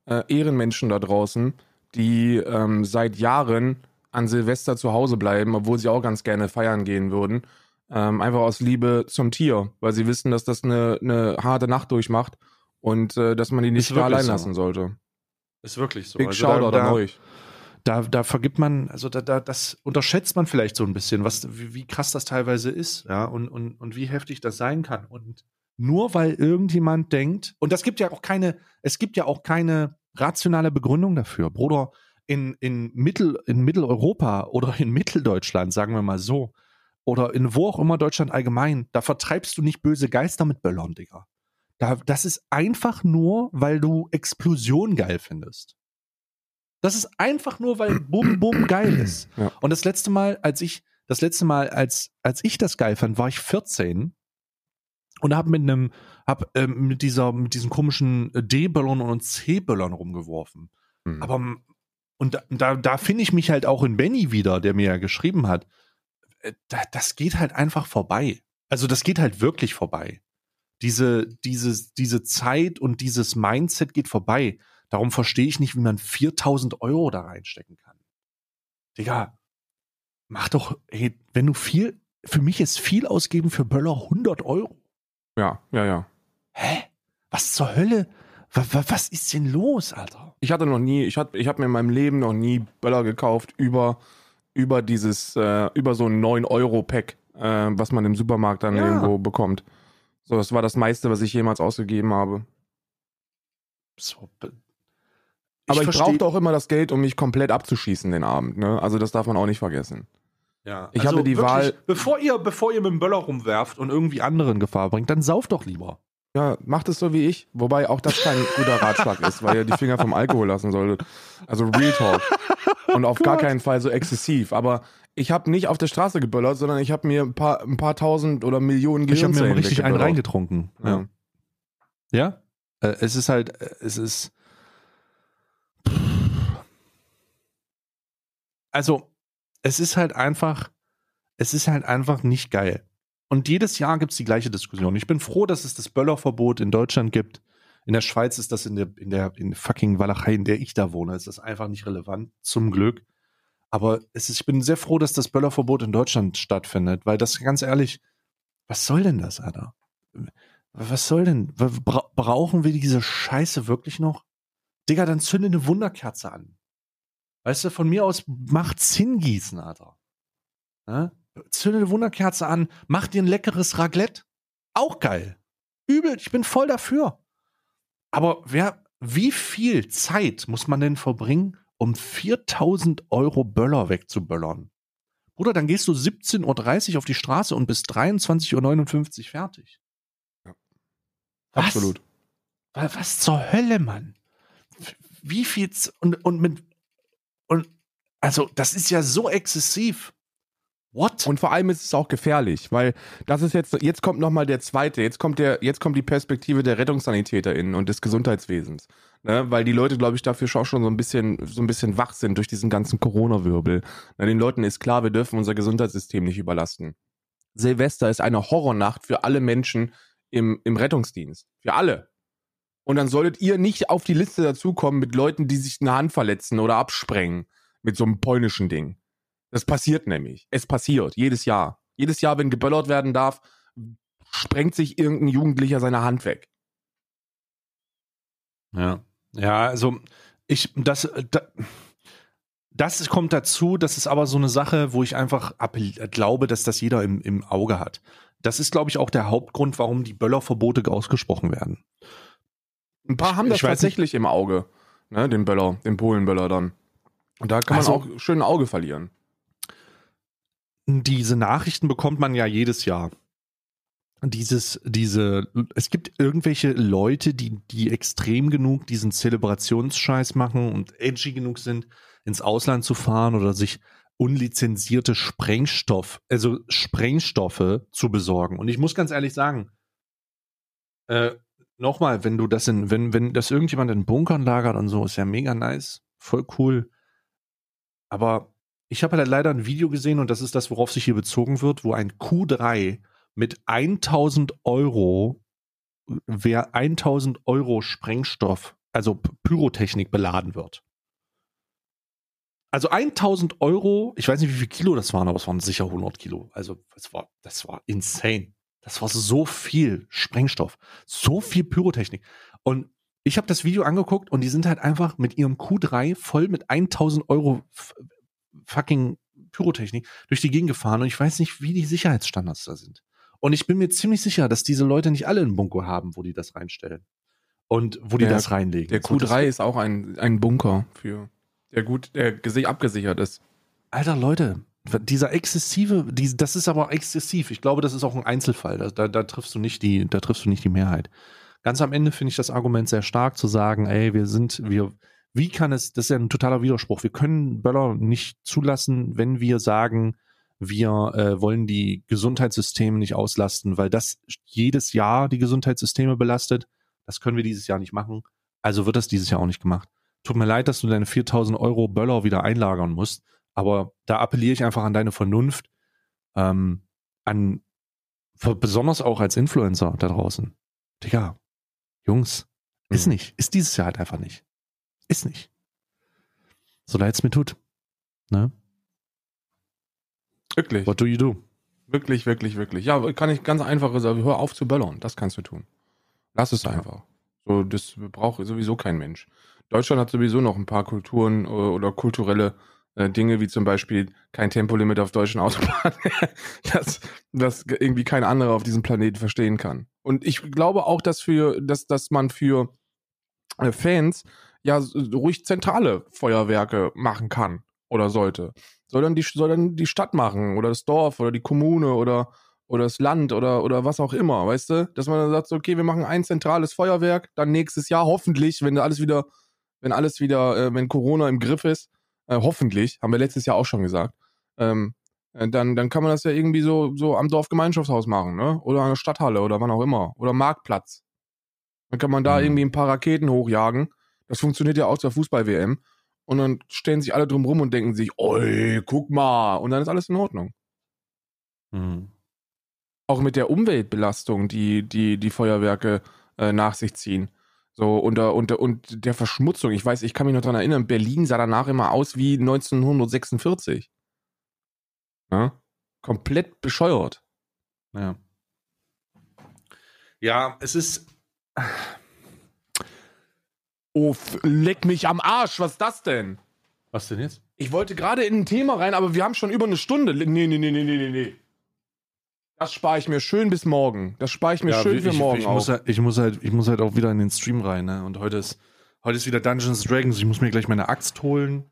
äh, Ehrenmenschen da draußen, die ähm, seit Jahren an Silvester zu Hause bleiben, obwohl sie auch ganz gerne feiern gehen würden. Ähm, einfach aus Liebe zum Tier, weil sie wissen, dass das eine, eine harte Nacht durchmacht und äh, dass man die nicht da allein so. lassen sollte. ist wirklich so. Big Also Shoutout da, an euch. da, da vergibt man, also da, da, das unterschätzt man vielleicht so ein bisschen, was, wie, wie krass das teilweise ist, ja, und, und, und wie heftig das sein kann. Und nur weil irgendjemand denkt, und das gibt ja auch keine, es gibt ja auch keine rationale Begründung dafür. Bruder, in, in, Mittel, in Mitteleuropa oder in Mitteldeutschland, sagen wir mal so, oder in wo auch immer Deutschland allgemein, da vertreibst du nicht böse Geister mit Böllern, Digga. Da, das ist einfach nur, weil du Explosion geil findest. Das ist einfach nur, weil Bum Bum geil ist. Ja. Und das letzte Mal, als ich, das letzte Mal, als, als ich das geil fand, war ich 14 und habe mit einem, hab ähm, mit dieser, mit diesen komischen D-Böllern und C-Böllern rumgeworfen. Mhm. Aber und da, da, da finde ich mich halt auch in Benny wieder, der mir ja geschrieben hat. Äh, Da, das geht halt einfach vorbei. Also das geht halt wirklich vorbei. Diese, dieses, diese Zeit und dieses Mindset geht vorbei. Darum verstehe ich nicht, wie man 4000 Euro da reinstecken kann. Digga, mach doch, ey, wenn du viel, für mich ist viel ausgeben für Böller 100 Euro. ja, ja, ja. Hä? Was zur Hölle? Was, was ist denn los, Alter? Ich hatte noch nie, ich hatte, ich habe mir in meinem Leben noch nie Böller gekauft über, über dieses, äh, über so ein 9-Euro-Pack, äh, was man im Supermarkt dann Ja. irgendwo bekommt. So, das war das meiste, was ich jemals ausgegeben habe. So, be- Aber ich, versteh- brauchte auch immer das Geld, um mich komplett abzuschießen den Abend. Ne? Also das darf man auch nicht vergessen. Ja, Ich habe die Wahl- Bevor ihr, bevor ihr mit dem Böller rumwerft und irgendwie andere in Gefahr bringt, dann sauft doch lieber. Ja, macht es so wie ich. Wobei auch das kein guter Ratschlag ist, weil ihr die Finger vom Alkohol lassen solltet. Also Real Talk. Und auf gar keinen Fall so exzessiv. Aber ich habe nicht auf der Straße geböllert, sondern ich habe mir ein paar, ein paar tausend oder Millionen Ich habe mir Gehirnzellen richtig einen reingetrunken. Ja. Ja? Äh, es ist halt, äh, es ist. Also, es ist halt einfach, es ist halt einfach nicht geil. Und jedes Jahr gibt es die gleiche Diskussion. Ich bin froh, dass es das Böllerverbot in Deutschland gibt. In der Schweiz ist das in der, in der in fucking Walachei, in der ich da wohne, ist das einfach nicht relevant, zum Glück. Aber es ist, ich bin sehr froh, dass das Böllerverbot in Deutschland stattfindet, weil das ganz ehrlich, was soll denn das, Alter? Was soll denn? Bra brauchen wir diese Scheiße wirklich noch? Digga, dann zünde eine Wunderkerze an. Weißt du, von mir aus macht Zinn gießen, Alter. Ne? Zünde eine Wunderkerze an, mach dir ein leckeres Raclette. Auch geil. Übel, ich bin voll dafür. Aber wer, wie viel Zeit muss man denn verbringen, um 4000 Euro Böller wegzuböllern? Bruder, dann gehst du 17.30 Uhr auf die Straße und bist 23.59 Uhr fertig. Ja. Was? Absolut. Wa- Was zur Hölle, Mann? Wie viel und, und mit und also das ist ja so exzessiv. What? Und vor allem ist es auch gefährlich, weil das ist jetzt, jetzt kommt nochmal der zweite, jetzt kommt der, jetzt kommt die Perspektive der RettungssanitäterInnen und des Gesundheitswesens. Ne? Weil die Leute, glaube ich, dafür schon so ein bisschen, so ein bisschen wach sind durch diesen ganzen Corona-Wirbel. Na, den Leuten ist klar, wir dürfen unser Gesundheitssystem nicht überlasten. Silvester ist eine Horrornacht für alle Menschen im, im Rettungsdienst. Für alle. Und dann solltet ihr nicht auf die Liste dazukommen mit Leuten, die sich eine Hand verletzen oder absprengen. Mit so einem polnischen Ding. Das passiert nämlich. Es passiert. Jedes Jahr. Jedes Jahr, wenn geböllert werden darf, sprengt sich irgendein Jugendlicher seine Hand weg. Ja. Ja, also ich, das, da, das kommt dazu, das ist aber so eine Sache, wo ich einfach glaube, dass das jeder im, im Auge hat. Das ist, glaube ich, auch der Hauptgrund, warum die Böllerverbote ausgesprochen werden. Ein paar haben das ich tatsächlich im Auge, ne, den Böller, den Polenböller dann. Und da kann man also, auch schön ein Auge verlieren. Diese Nachrichten bekommt man ja jedes Jahr dieses, diese, es gibt irgendwelche Leute, die, die extrem genug diesen Zelebrationsscheiß machen und edgy genug sind, ins Ausland zu fahren oder sich unlizenzierte Sprengstoff, also Sprengstoffe zu besorgen. Und ich muss ganz ehrlich sagen, äh, nochmal, wenn du das in, wenn, wenn das irgendjemand in Bunkern lagert und so, ist ja mega nice, voll cool. Aber ich habe halt leider ein Video gesehen und das ist das, worauf sich hier bezogen wird, wo ein Q3 mit 1000 Euro, wer 1000 Euro Sprengstoff, also Pyrotechnik beladen wird. Also 1000 Euro, ich weiß nicht, wie viel Kilo das waren, aber es waren sicher 100 Kilo. Also das war, das war insane. Das war so viel Sprengstoff, so viel Pyrotechnik. Und ich habe das Video angeguckt und die sind halt einfach mit ihrem Q3 voll mit 1000 Euro fucking Pyrotechnik durch die Gegend gefahren und ich weiß nicht, wie die Sicherheitsstandards da sind. Und ich bin mir ziemlich sicher, dass diese Leute nicht alle einen Bunker haben, wo die das reinstellen. Und wo die der, das reinlegen. Der Q3 ist auch ein, ein Bunker für, der gut, der abgesichert ist. Alter, Leute, dieser exzessive, die, das ist aber exzessiv. Ich glaube, das ist auch ein Einzelfall. Da, da, da triffst du nicht die, da triffst du nicht die Mehrheit. Ganz am Ende finde ich das Argument sehr stark zu sagen, ey, wir sind, wir, wie kann es, das ist ja ein totaler Widerspruch. Wir können Böller nicht zulassen, wenn wir sagen, wir äh, wollen die Gesundheitssysteme nicht auslasten, weil das jedes Jahr die Gesundheitssysteme belastet. Das können wir dieses Jahr nicht machen. Also wird das dieses Jahr auch nicht gemacht. Tut mir leid, dass du deine 4000 Euro Böller wieder einlagern musst, aber da appelliere ich einfach an deine Vernunft, ähm, an besonders auch als Influencer da draußen. Digga, Jungs, ist mhm. nicht, ist dieses Jahr halt einfach nicht. Ist nicht. So leid es mir tut. Ne? Wirklich. What do you do? Wirklich, wirklich, wirklich. Ja, kann ich ganz einfach sagen, hör auf zu böllern. Das kannst du tun. Lass es ja. einfach. So, das braucht sowieso kein Mensch. Deutschland hat sowieso noch ein paar Kulturen äh, oder kulturelle äh, Dinge, wie zum Beispiel kein Tempolimit auf deutschen Autobahnen, das, das irgendwie kein anderer auf diesem Planeten verstehen kann. Und ich glaube auch, dass für, dass, dass man für äh, Fans ja ruhig zentrale Feuerwerke machen kann oder sollte soll dann die, soll dann die Stadt machen oder das Dorf oder die Kommune oder, oder das Land oder, oder was auch immer, weißt du? Dass man dann sagt, okay, wir machen ein zentrales Feuerwerk, dann nächstes Jahr hoffentlich, wenn alles wieder, wenn alles wieder, äh, wenn Corona im Griff ist, äh, hoffentlich, haben wir letztes Jahr auch schon gesagt, ähm, äh, dann, dann kann man das ja irgendwie so, so am Dorfgemeinschaftshaus machen, ne? Oder an der Stadthalle oder wann auch immer. Oder Marktplatz. Dann kann man da mhm. irgendwie ein paar Raketen hochjagen. Das funktioniert ja auch zur Fußball-WM und dann stellen sich alle drum rum und denken sich, oi, guck mal, und dann ist alles in Ordnung. Mhm. Auch mit der Umweltbelastung, die die, die Feuerwerke äh, nach sich ziehen. So, unter, unter, und der Verschmutzung. Ich weiß, ich kann mich noch daran erinnern, Berlin sah danach immer aus wie 1946. Ja? Komplett bescheuert. Ja. Ja, es ist. Oh, leck mich am Arsch, was ist das denn? Was denn jetzt? Ich wollte gerade in ein Thema rein, aber wir haben schon über eine Stunde. Nee, nee, nee, nee, nee, nee, nee. Das spare ich mir schön bis morgen. Das spare ich mir ja, schön ich, für morgen ich, ich muss, halt, ich, muss halt, ich muss halt auch wieder in den Stream rein, ne? Und heute ist, heute ist wieder Dungeons Dragons. Ich muss mir gleich meine Axt holen.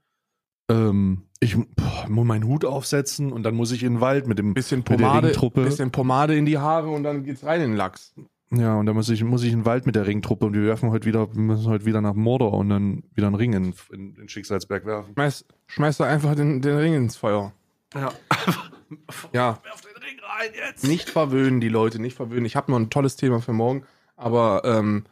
Ähm, ich boah, muss meinen Hut aufsetzen und dann muss ich in den Wald mit dem bisschen Pomade, bisschen Pomade in die Haare und dann geht's rein in den Lachs. Ja, und da muss ich, muss ich in den Wald mit der Ringtruppe und wir werfen heute wieder, wir müssen heute wieder nach Mordor und dann wieder einen Ring in, in, in Schicksalsberg werfen. Schmeiß, schmeiß da einfach den, den Ring ins Feuer. Ja. Ja. Werf den Ring rein jetzt. Nicht verwöhnen, die Leute, nicht verwöhnen. Ich habe noch ein tolles Thema für morgen, aber ähm,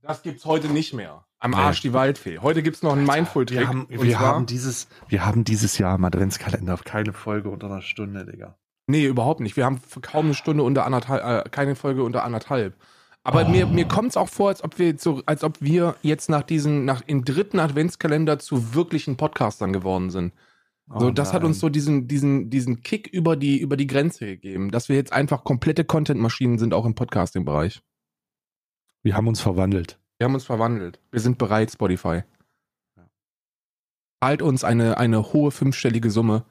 das gibt's heute nicht mehr. Am Nee. Arsch die Waldfee. Heute gibt's noch einen Mindful-Trick. Wir haben, wir, haben dieses, wir haben dieses Jahr im Adventskalender keine Folge unter einer Stunde, Digga. Nee, überhaupt nicht. Wir haben kaum eine Stunde unter anderthalb, äh, keine Folge unter anderthalb. Aber mir, mir kommt es auch vor, als ob wir jetzt so, als ob wir jetzt nach diesem, nach im dritten Adventskalender zu wirklichen Podcastern geworden sind. So, Oh das hat uns so diesen, diesen, diesen Kick über die, über die Grenze gegeben, dass wir jetzt einfach komplette Content-Maschinen sind, auch im Podcasting-Bereich. Wir haben uns verwandelt. Wir haben uns verwandelt. Wir sind bereit, Spotify. Zahlt uns eine, eine hohe fünfstellige Summe,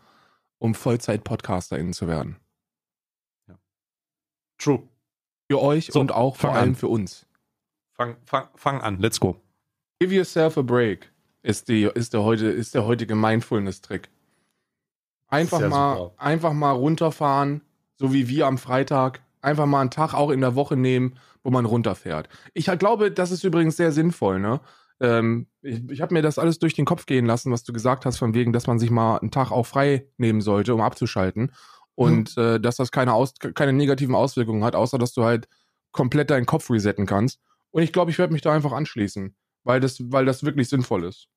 um Vollzeit-PodcasterInnen zu werden. True. Für euch So, und auch vor allem an. für uns. Fang, fang, fang an, let's go. Give yourself a break ist, die, ist, der, heute, ist der heutige Mindfulness-Trick. Einfach mal, super. einfach mal runterfahren, so wie wir am Freitag. Einfach mal einen Tag auch in der Woche nehmen, wo man runterfährt. Ich glaube, das ist übrigens sehr sinnvoll, ne? Ähm, ich ich habe mir das alles durch den Kopf gehen lassen, was du gesagt hast, von wegen, dass man sich mal einen Tag auch frei nehmen sollte, um abzuschalten. Und äh, dass das keine, Aus keine negativen Auswirkungen hat, außer dass du halt komplett deinen Kopf resetten kannst. Und ich glaube, ich werde mich da einfach anschließen, weil das, weil das wirklich sinnvoll ist.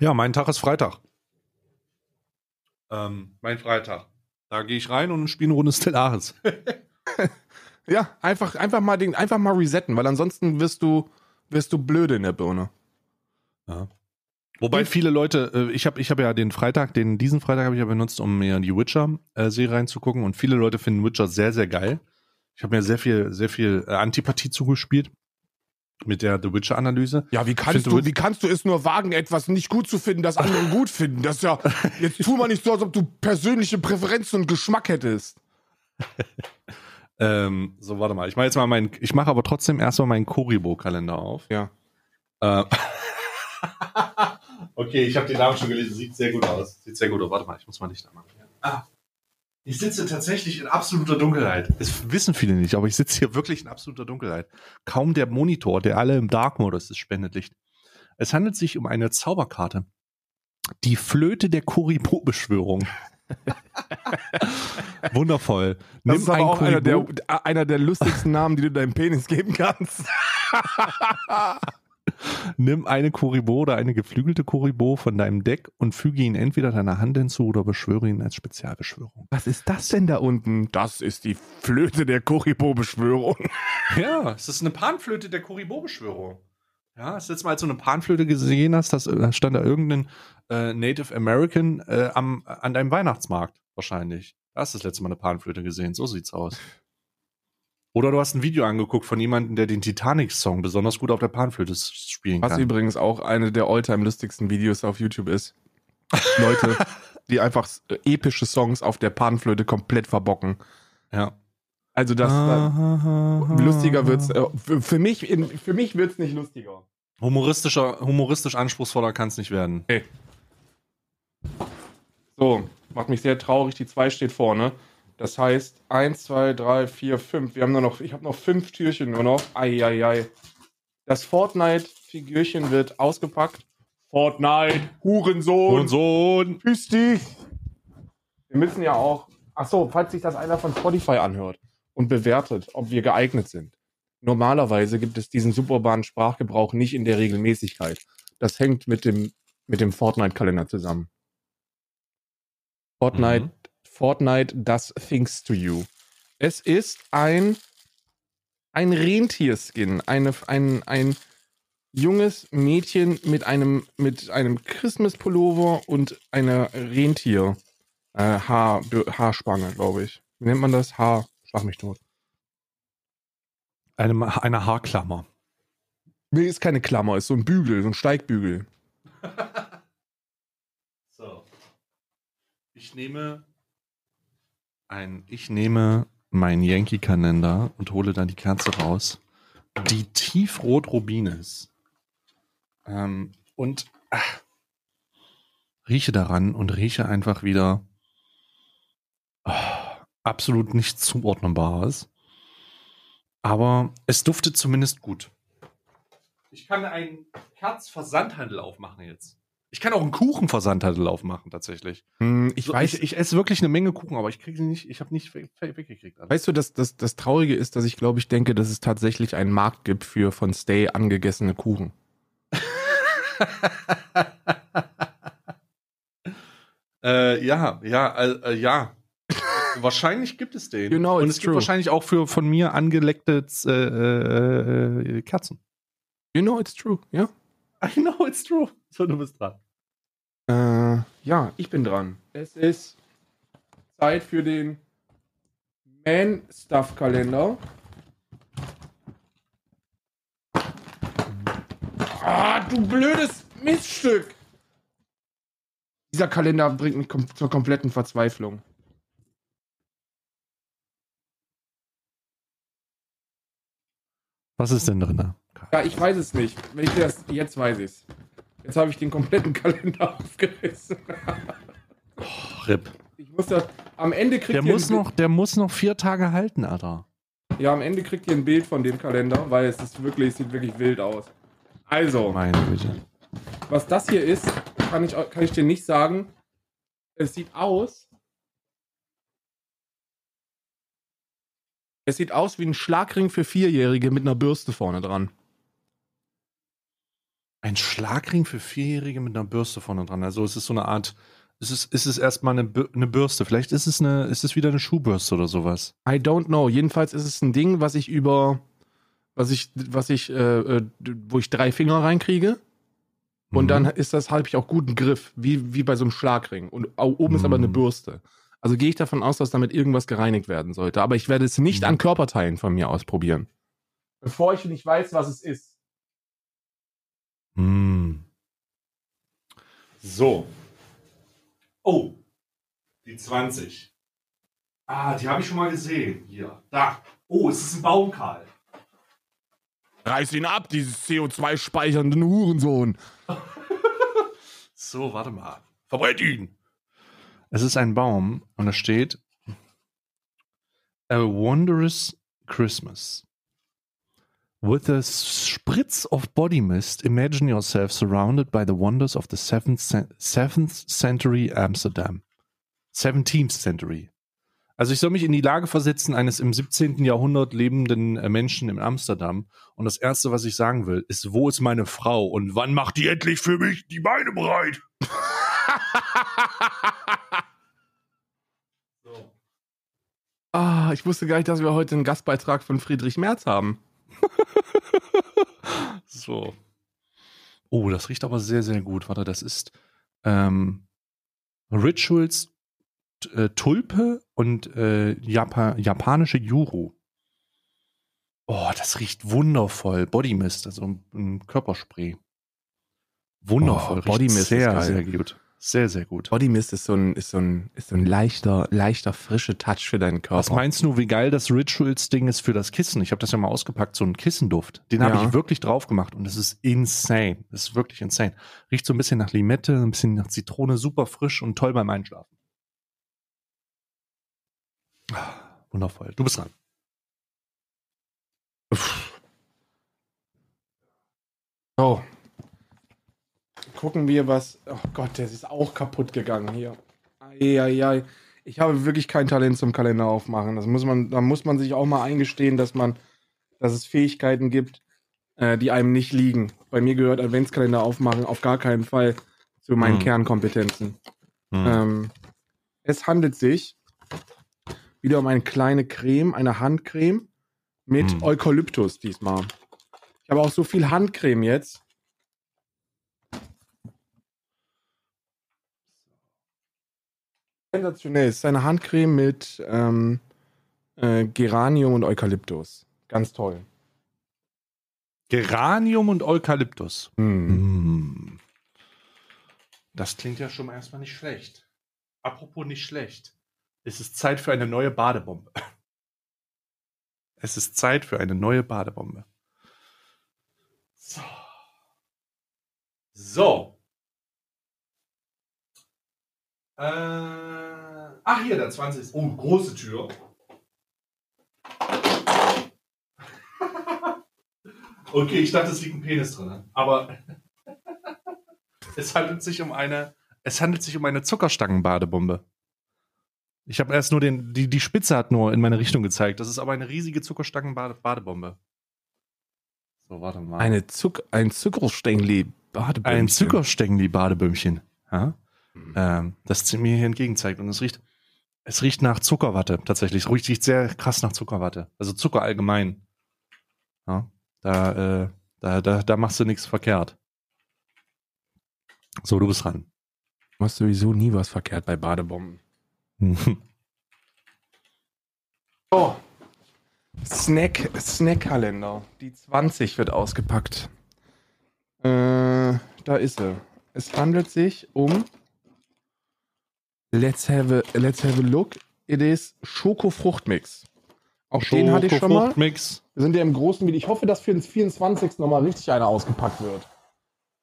Ja, mein Tag ist Freitag. Ähm, mein Freitag. Da gehe ich rein und spiele eine Runde Stellaris. Ja, einfach, einfach mal den, einfach mal resetten, weil ansonsten wirst du, wirst du blöde in der Birne. Ja. Wobei viele Leute, äh, ich habe ich hab ja den Freitag, den, diesen Freitag habe ich ja benutzt, um mir die Witcher-Serie reinzugucken und viele Leute finden Witcher sehr, sehr geil. Ich habe mir sehr viel, sehr viel äh, Antipathie zugespielt mit der The Witcher-Analyse. Ja, wie kannst Find du- wie kannst du es nur wagen, etwas nicht gut zu finden, das andere gut finden? Das ist ja, jetzt tu mal nicht so, als ob du persönliche Präferenzen und Geschmack hättest. Ähm, so, warte mal, ich mache jetzt mal meinen, ich mache aber trotzdem erstmal meinen Koribo-Kalender auf. Ja. Äh, okay, ich habe den Namen schon gelesen. Sieht sehr gut aus. Sieht sehr gut aus. Warte mal, ich muss mal Licht anmachen. Ah, ich sitze tatsächlich in absoluter Dunkelheit. Das wissen viele nicht, aber ich sitze hier wirklich in absoluter Dunkelheit. Kaum der Monitor, der alle im Dark-Modus ist, spendet Licht. Es handelt sich um eine Zauberkarte. Die Flöte der Kuribo-Beschwörung. Wundervoll. Das ist aber ein auch einer der, Kuribo- einer der lustigsten Namen, die du deinem Penis geben kannst. Nimm eine Kuribo oder eine geflügelte Kuribo von deinem Deck und füge ihn entweder deiner Hand hinzu oder beschwöre ihn als Spezialbeschwörung. Was ist das denn da unten? Das ist die Flöte der Kuribo-Beschwörung. Ja, es ist eine Panflöte der Kuribo-Beschwörung. Ja, das letzte Mal, als du eine Panflöte gesehen hast, das, da stand da irgendein äh, Native American äh, am, an deinem Weihnachtsmarkt wahrscheinlich. Da hast du das letzte Mal eine Panflöte gesehen. So sieht's aus. Oder du hast ein Video angeguckt von jemandem, der den Titanic-Song besonders gut auf der Panflöte spielen Was kann. übrigens auch eine der alltime lustigsten Videos auf YouTube ist. Leute, die einfach äh, epische Songs auf der Panflöte komplett verbocken. Ja. Also das äh, lustiger wird's. Äh, für, für mich, in, für mich wird's nicht lustiger. Humoristischer, humoristisch anspruchsvoller kann es nicht werden. So, macht mich sehr traurig. Die 2 steht vorne. Das heißt 1, 2, 3, 4, 5. Wir haben nur noch, ich habe noch fünf Türchen nur noch. Eieiei. Das Fortnite-Figürchen wird ausgepackt. Fortnite, Hurensohn. Und Sohn. Grüß dich. Wir müssen ja auch. Achso, falls sich das einer von Spotify anhört und bewertet, ob wir geeignet sind. Normalerweise gibt es diesen superurbanen Sprachgebrauch nicht in der Regelmäßigkeit. Das hängt mit dem, mit dem Fortnite-Kalender zusammen. Fortnite, Mhm. Fortnite does things to you. Es ist ein, ein Rentierskin, eine, ein, ein junges Mädchen mit einem, mit einem Christmas-Pullover und einer Rentier, äh, Haar, Haarspange, glaube ich. Wie nennt man das? Haar, schlag mich tot. Eine, eine Haarklammer. Nee, ist keine Klammer, ist so ein Bügel, so ein Steigbügel. So. Ich nehme ein, ich nehme meinen Yankee-Kalender und hole dann die Kerze raus, die tiefrot-rubin ist. Ähm, und ach, rieche daran und rieche einfach wieder ah, absolut nichts Zuordnenbares. Aber es duftet zumindest gut. Ich kann einen Kerzversandhandel aufmachen jetzt. Ich kann auch einen Kuchenversandhandel aufmachen, tatsächlich. Hm, ich So, weiß, ich, ich esse wirklich eine Menge Kuchen, aber ich kriege sie nicht, ich habe nicht we- we- weggekriegt. alles. weißt du, dass das, das Traurige ist, dass ich glaube, ich denke, dass es tatsächlich einen Markt gibt für von Stay angegessene Kuchen. Äh, ja, ja, äh, äh, ja. Wahrscheinlich gibt es den. You know Und es gibt true. wahrscheinlich auch für von mir angeleckte äh, äh, äh, Kerzen. You know it's true, ja? I know it's true. So, du bist dran. Äh, ja, ich bin dran. Es ist Zeit für den Man-Stuff-Kalender. Ah, du blödes Miststück! Dieser Kalender bringt mich kom zur kompletten Verzweiflung. Was ist denn drin? Ja, ich weiß es nicht. Wenn ich das, jetzt weiß ich es. Jetzt habe ich den kompletten Kalender aufgerissen. Rip. Ich muss das. Am Ende kriegt Der ihr muss noch, der muss noch vier Tage halten, Alter. Ja, am Ende kriegt ihr ein Bild von dem Kalender, weil es ist wirklich, es sieht wirklich wild aus. Also, Meine Güte. was das hier ist, kann ich, kann ich dir nicht sagen. Es sieht aus. Es sieht aus wie ein Schlagring für Vierjährige mit einer Bürste vorne dran. Ein Schlagring für Vierjährige mit einer Bürste vorne dran. Also es ist so eine Art, es ist, es ist erstmal eine, eine Bürste. Vielleicht ist es eine, ist es wieder eine Schuhbürste oder sowas. I don't know. Jedenfalls ist es ein Ding, was ich über, was ich, was ich, äh, äh, wo ich drei Finger reinkriege. Und Mhm. dann ist das, habe ich auch guten Griff, wie, wie bei so einem Schlagring. Und oben ist aber eine Mhm. Bürste. Also gehe ich davon aus, dass damit irgendwas gereinigt werden sollte. Aber ich werde es nicht Mhm. an Körperteilen von mir ausprobieren. Bevor ich nicht weiß, was es ist. Hm. So. Oh. Die 20. Ah, die habe ich schon mal gesehen. Hier. Da. Oh, es ist ein Baum, Karl. Reiß ihn ab, dieses CO2-speichernden Hurensohn. So, warte mal. Verbrennt ihn. Es ist ein Baum und da steht A Wondrous Christmas. With a spritz of body mist, imagine yourself surrounded by the wonders of the 7th, cen- 7th century Amsterdam. 17th century. Also ich soll mich in die Lage versetzen eines im 17. Jahrhundert lebenden äh, Menschen in Amsterdam. Und das Erste, was ich sagen will, ist, wo ist meine Frau und wann macht die endlich für mich die Beine bereit? So. Ah, ich wusste gar nicht, dass wir heute einen Gastbeitrag von Friedrich Merz haben. So. Oh, das riecht aber sehr, sehr gut. Warte, das ist ähm, Rituals äh, Tulpe und äh, Japa japanische Juru. Oh, das riecht wundervoll. Body Mist, also ein, ein Körperspray. Wundervoll. Oh, riecht Body Mist ist sehr, geil. sehr gut. Sehr, sehr gut. Body Mist ist so ein, ist so ein, ist so ein leichter, leichter, frischer Touch für deinen Körper. Was meinst du, wie geil das Rituals-Ding ist für das Kissen? Ich habe das ja mal ausgepackt, so ein Kissenduft. Den habe Ja. ich wirklich drauf gemacht und das ist insane. Das ist wirklich insane. Riecht so ein bisschen nach Limette, ein bisschen nach Zitrone, super frisch und toll beim Einschlafen. Wundervoll. Du bist dran. So. Gucken wir, was. Oh Gott, der ist auch kaputt gegangen hier. Eieiei. Ich habe wirklich kein Talent zum Kalender aufmachen. Das muss man, da muss man sich auch mal eingestehen, dass man, dass es Fähigkeiten gibt, äh, die einem nicht liegen. Bei mir gehört Adventskalender aufmachen auf gar keinen Fall zu meinen Hm. Kernkompetenzen. Hm. Ähm, es handelt sich wieder um eine kleine Creme, eine Handcreme mit Hm. Eukalyptus diesmal. Ich habe auch so viel Handcreme jetzt. Sensationell. Es ist eine Handcreme mit ähm, äh, Geranium und Eukalyptus. Ganz toll. Geranium und Eukalyptus. Hm. Hm. Das klingt ja schon mal erstmal nicht schlecht. Apropos nicht schlecht. Es ist Zeit für eine neue Badebombe. Es ist Zeit für eine neue Badebombe. So. So. Äh, ach, hier, der 20. Oh, große Tür. okay, ich dachte, es liegt ein Penis drin. Aber Es handelt sich um eine, es handelt sich um eine Zuckerstangen-Badebombe. Ich habe erst nur den, die, die Spitze hat nur in meine Richtung gezeigt. Das ist aber eine riesige Zuckerstangen-Badebombe. So, warte mal. Eine Zuck ein Zuckerstängli Badebömmchen. Ein Zuckerstängli-Badebömmchen. Ja? Ähm, das mir hier entgegen zeigt. Und es riecht, es riecht nach Zuckerwatte tatsächlich. Es riecht sehr krass nach Zuckerwatte. Also Zucker allgemein. Ja? Da, äh, da, da, da machst du nichts verkehrt. So, du bist dran. Du machst sowieso nie was verkehrt bei Badebomben. Oh. Snack, Snack-Kalender. Die 20 wird ausgepackt. Äh, da ist sie. Es handelt sich um Let's have a, let's have a look. It is Schoko-Fruchtmix. Auch den hatte ich schon mal. Schoko-Fruchtmix. Wir sind ja im großen Video. Ich hoffe, dass für den 24. nochmal richtig einer ausgepackt wird.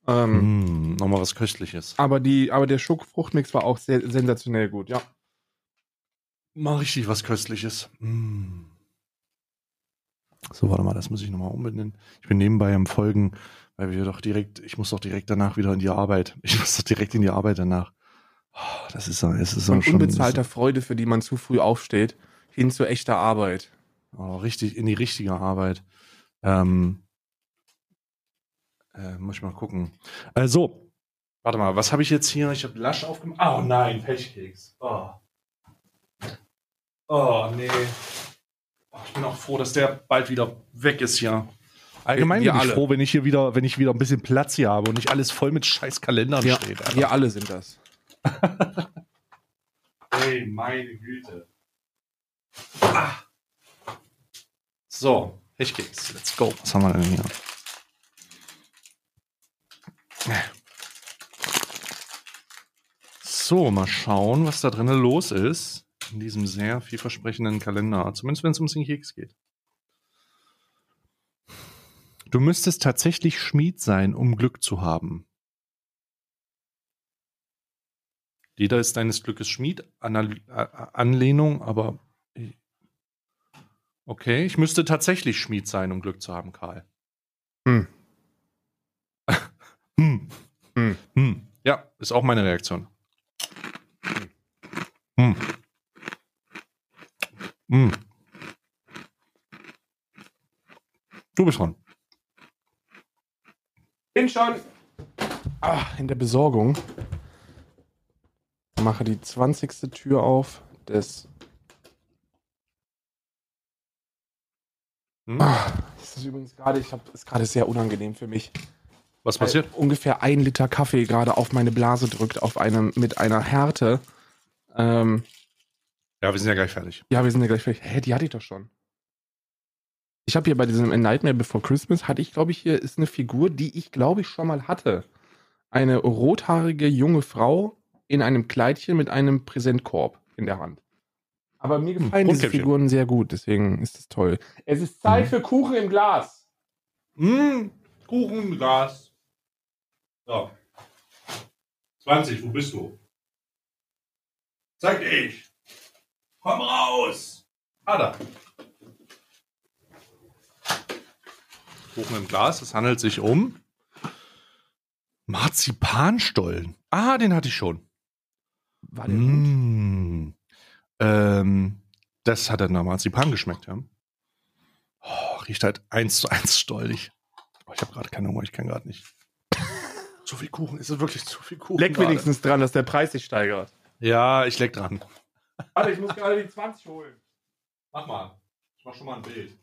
Ähm, Mm, nochmal was Köstliches. aber, die, aber der Schokofruchtmix war auch sehr sensationell gut, ja. Mal richtig was Köstliches. Mm. So, warte mal, das muss ich nochmal umbenennen. Ich bin nebenbei am Folgen, weil wir doch direkt, ich muss doch direkt danach wieder in die Arbeit. Ich muss doch direkt in die Arbeit danach. Oh, das ist so, es ist so Von schon. unbezahlter Freude, für die man zu früh aufsteht, hin zu echter Arbeit. Oh, richtig, in die richtige Arbeit. Ähm, äh, muss ich mal gucken. Also, warte mal, was habe ich jetzt hier? Ich habe Lasch aufgemacht. Oh nein, Pechkeks. Oh. oh, nee. Oh, ich bin auch froh, dass der bald wieder weg ist hier. Allgemein Wir bin ich alle. froh, wenn ich hier wieder, wenn ich wieder ein bisschen Platz hier habe und nicht alles voll mit scheiß Kalendern Ja, steht. Alter. wir alle sind das. Ey, meine Güte. Ah. So, Hechkeks, let's go. Was haben wir denn hier? So, mal schauen, was da drinnen los ist. In diesem sehr vielversprechenden Kalender. Zumindest wenn es ums Keks geht. Du müsstest tatsächlich Schmied sein, um Glück zu haben. Jeder ist deines Glückes Schmied. Anal Anlehnung, aber. Okay, ich müsste tatsächlich Schmied sein, um Glück zu haben, Karl. Hm. hm. Hm. Hm. Ja, ist auch meine Reaktion. Hm. Hm. Du bist dran. Bin schon ah, in der Besorgung. Mache die 20. Tür auf des. Hm? Ah, das ist übrigens gerade, ich habe, ist gerade sehr unangenehm für mich. Was passiert? Weil ungefähr ein Liter Kaffee gerade auf meine Blase drückt, auf einem, mit einer Härte. Ähm, Ja, wir sind ja gleich fertig. ja, wir sind ja gleich fertig. Hä, die hatte ich doch schon. Ich habe hier bei diesem A Nightmare Before Christmas, hatte ich, glaube ich, hier ist eine Figur, die ich, glaube ich, schon mal hatte. Eine rothaarige junge Frau in einem Kleidchen mit einem Präsentkorb in der Hand. Aber mir gefallen diese Rotkäppchen. Figuren sehr gut, deswegen ist es toll. Es ist Zeit Mhm. für Kuchen im Glas. Mmh, Kuchen, Glas. So. 20, wo bist du? Zeig dich. Komm raus. Ah, da. Kuchen im Glas, es handelt sich um Marzipanstollen. Ah, den hatte ich schon. War der gut? Mmh. Ähm, das hat dann nach Marzipan geschmeckt, ja. Oh, riecht halt eins zu eins stollig. Oh, ich habe gerade keine Hunger, ich kann gerade nicht. zu viel Kuchen, ist es wirklich zu viel Kuchen? Leck gerade? wenigstens dran, dass der Preis sich steigert. Ja, ich leck dran. Warte, ich muss gerade die 20 holen. Mach mal. Ich mach schon mal ein Bild.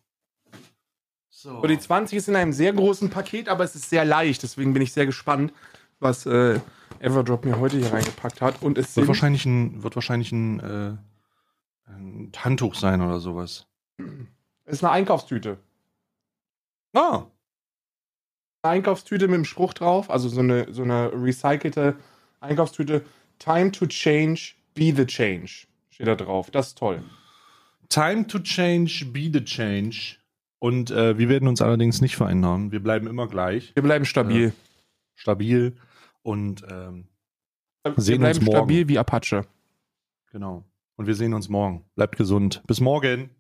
So. So, die 20 ist in einem sehr großen Paket, aber es ist sehr leicht. Deswegen bin ich sehr gespannt, was äh, Everdrop mir heute hier reingepackt hat. Und es wird wahrscheinlich ein, wird wahrscheinlich ein, äh, ein Handtuch sein oder sowas. es ist eine Einkaufstüte. Ah, Eine Einkaufstüte mit dem Spruch drauf, also so eine, so eine recycelte Einkaufstüte. Time to change, be the change. Steht da drauf. Das ist toll. Time to change, be the change. Und äh, wir werden uns allerdings nicht verändern. Wir bleiben immer gleich, Wir bleiben stabil. stabil und ähm, Wir sehen bleiben uns morgen. stabil wie Apache. genau. Und wir sehen uns morgen. Bleibt gesund. Bis morgen.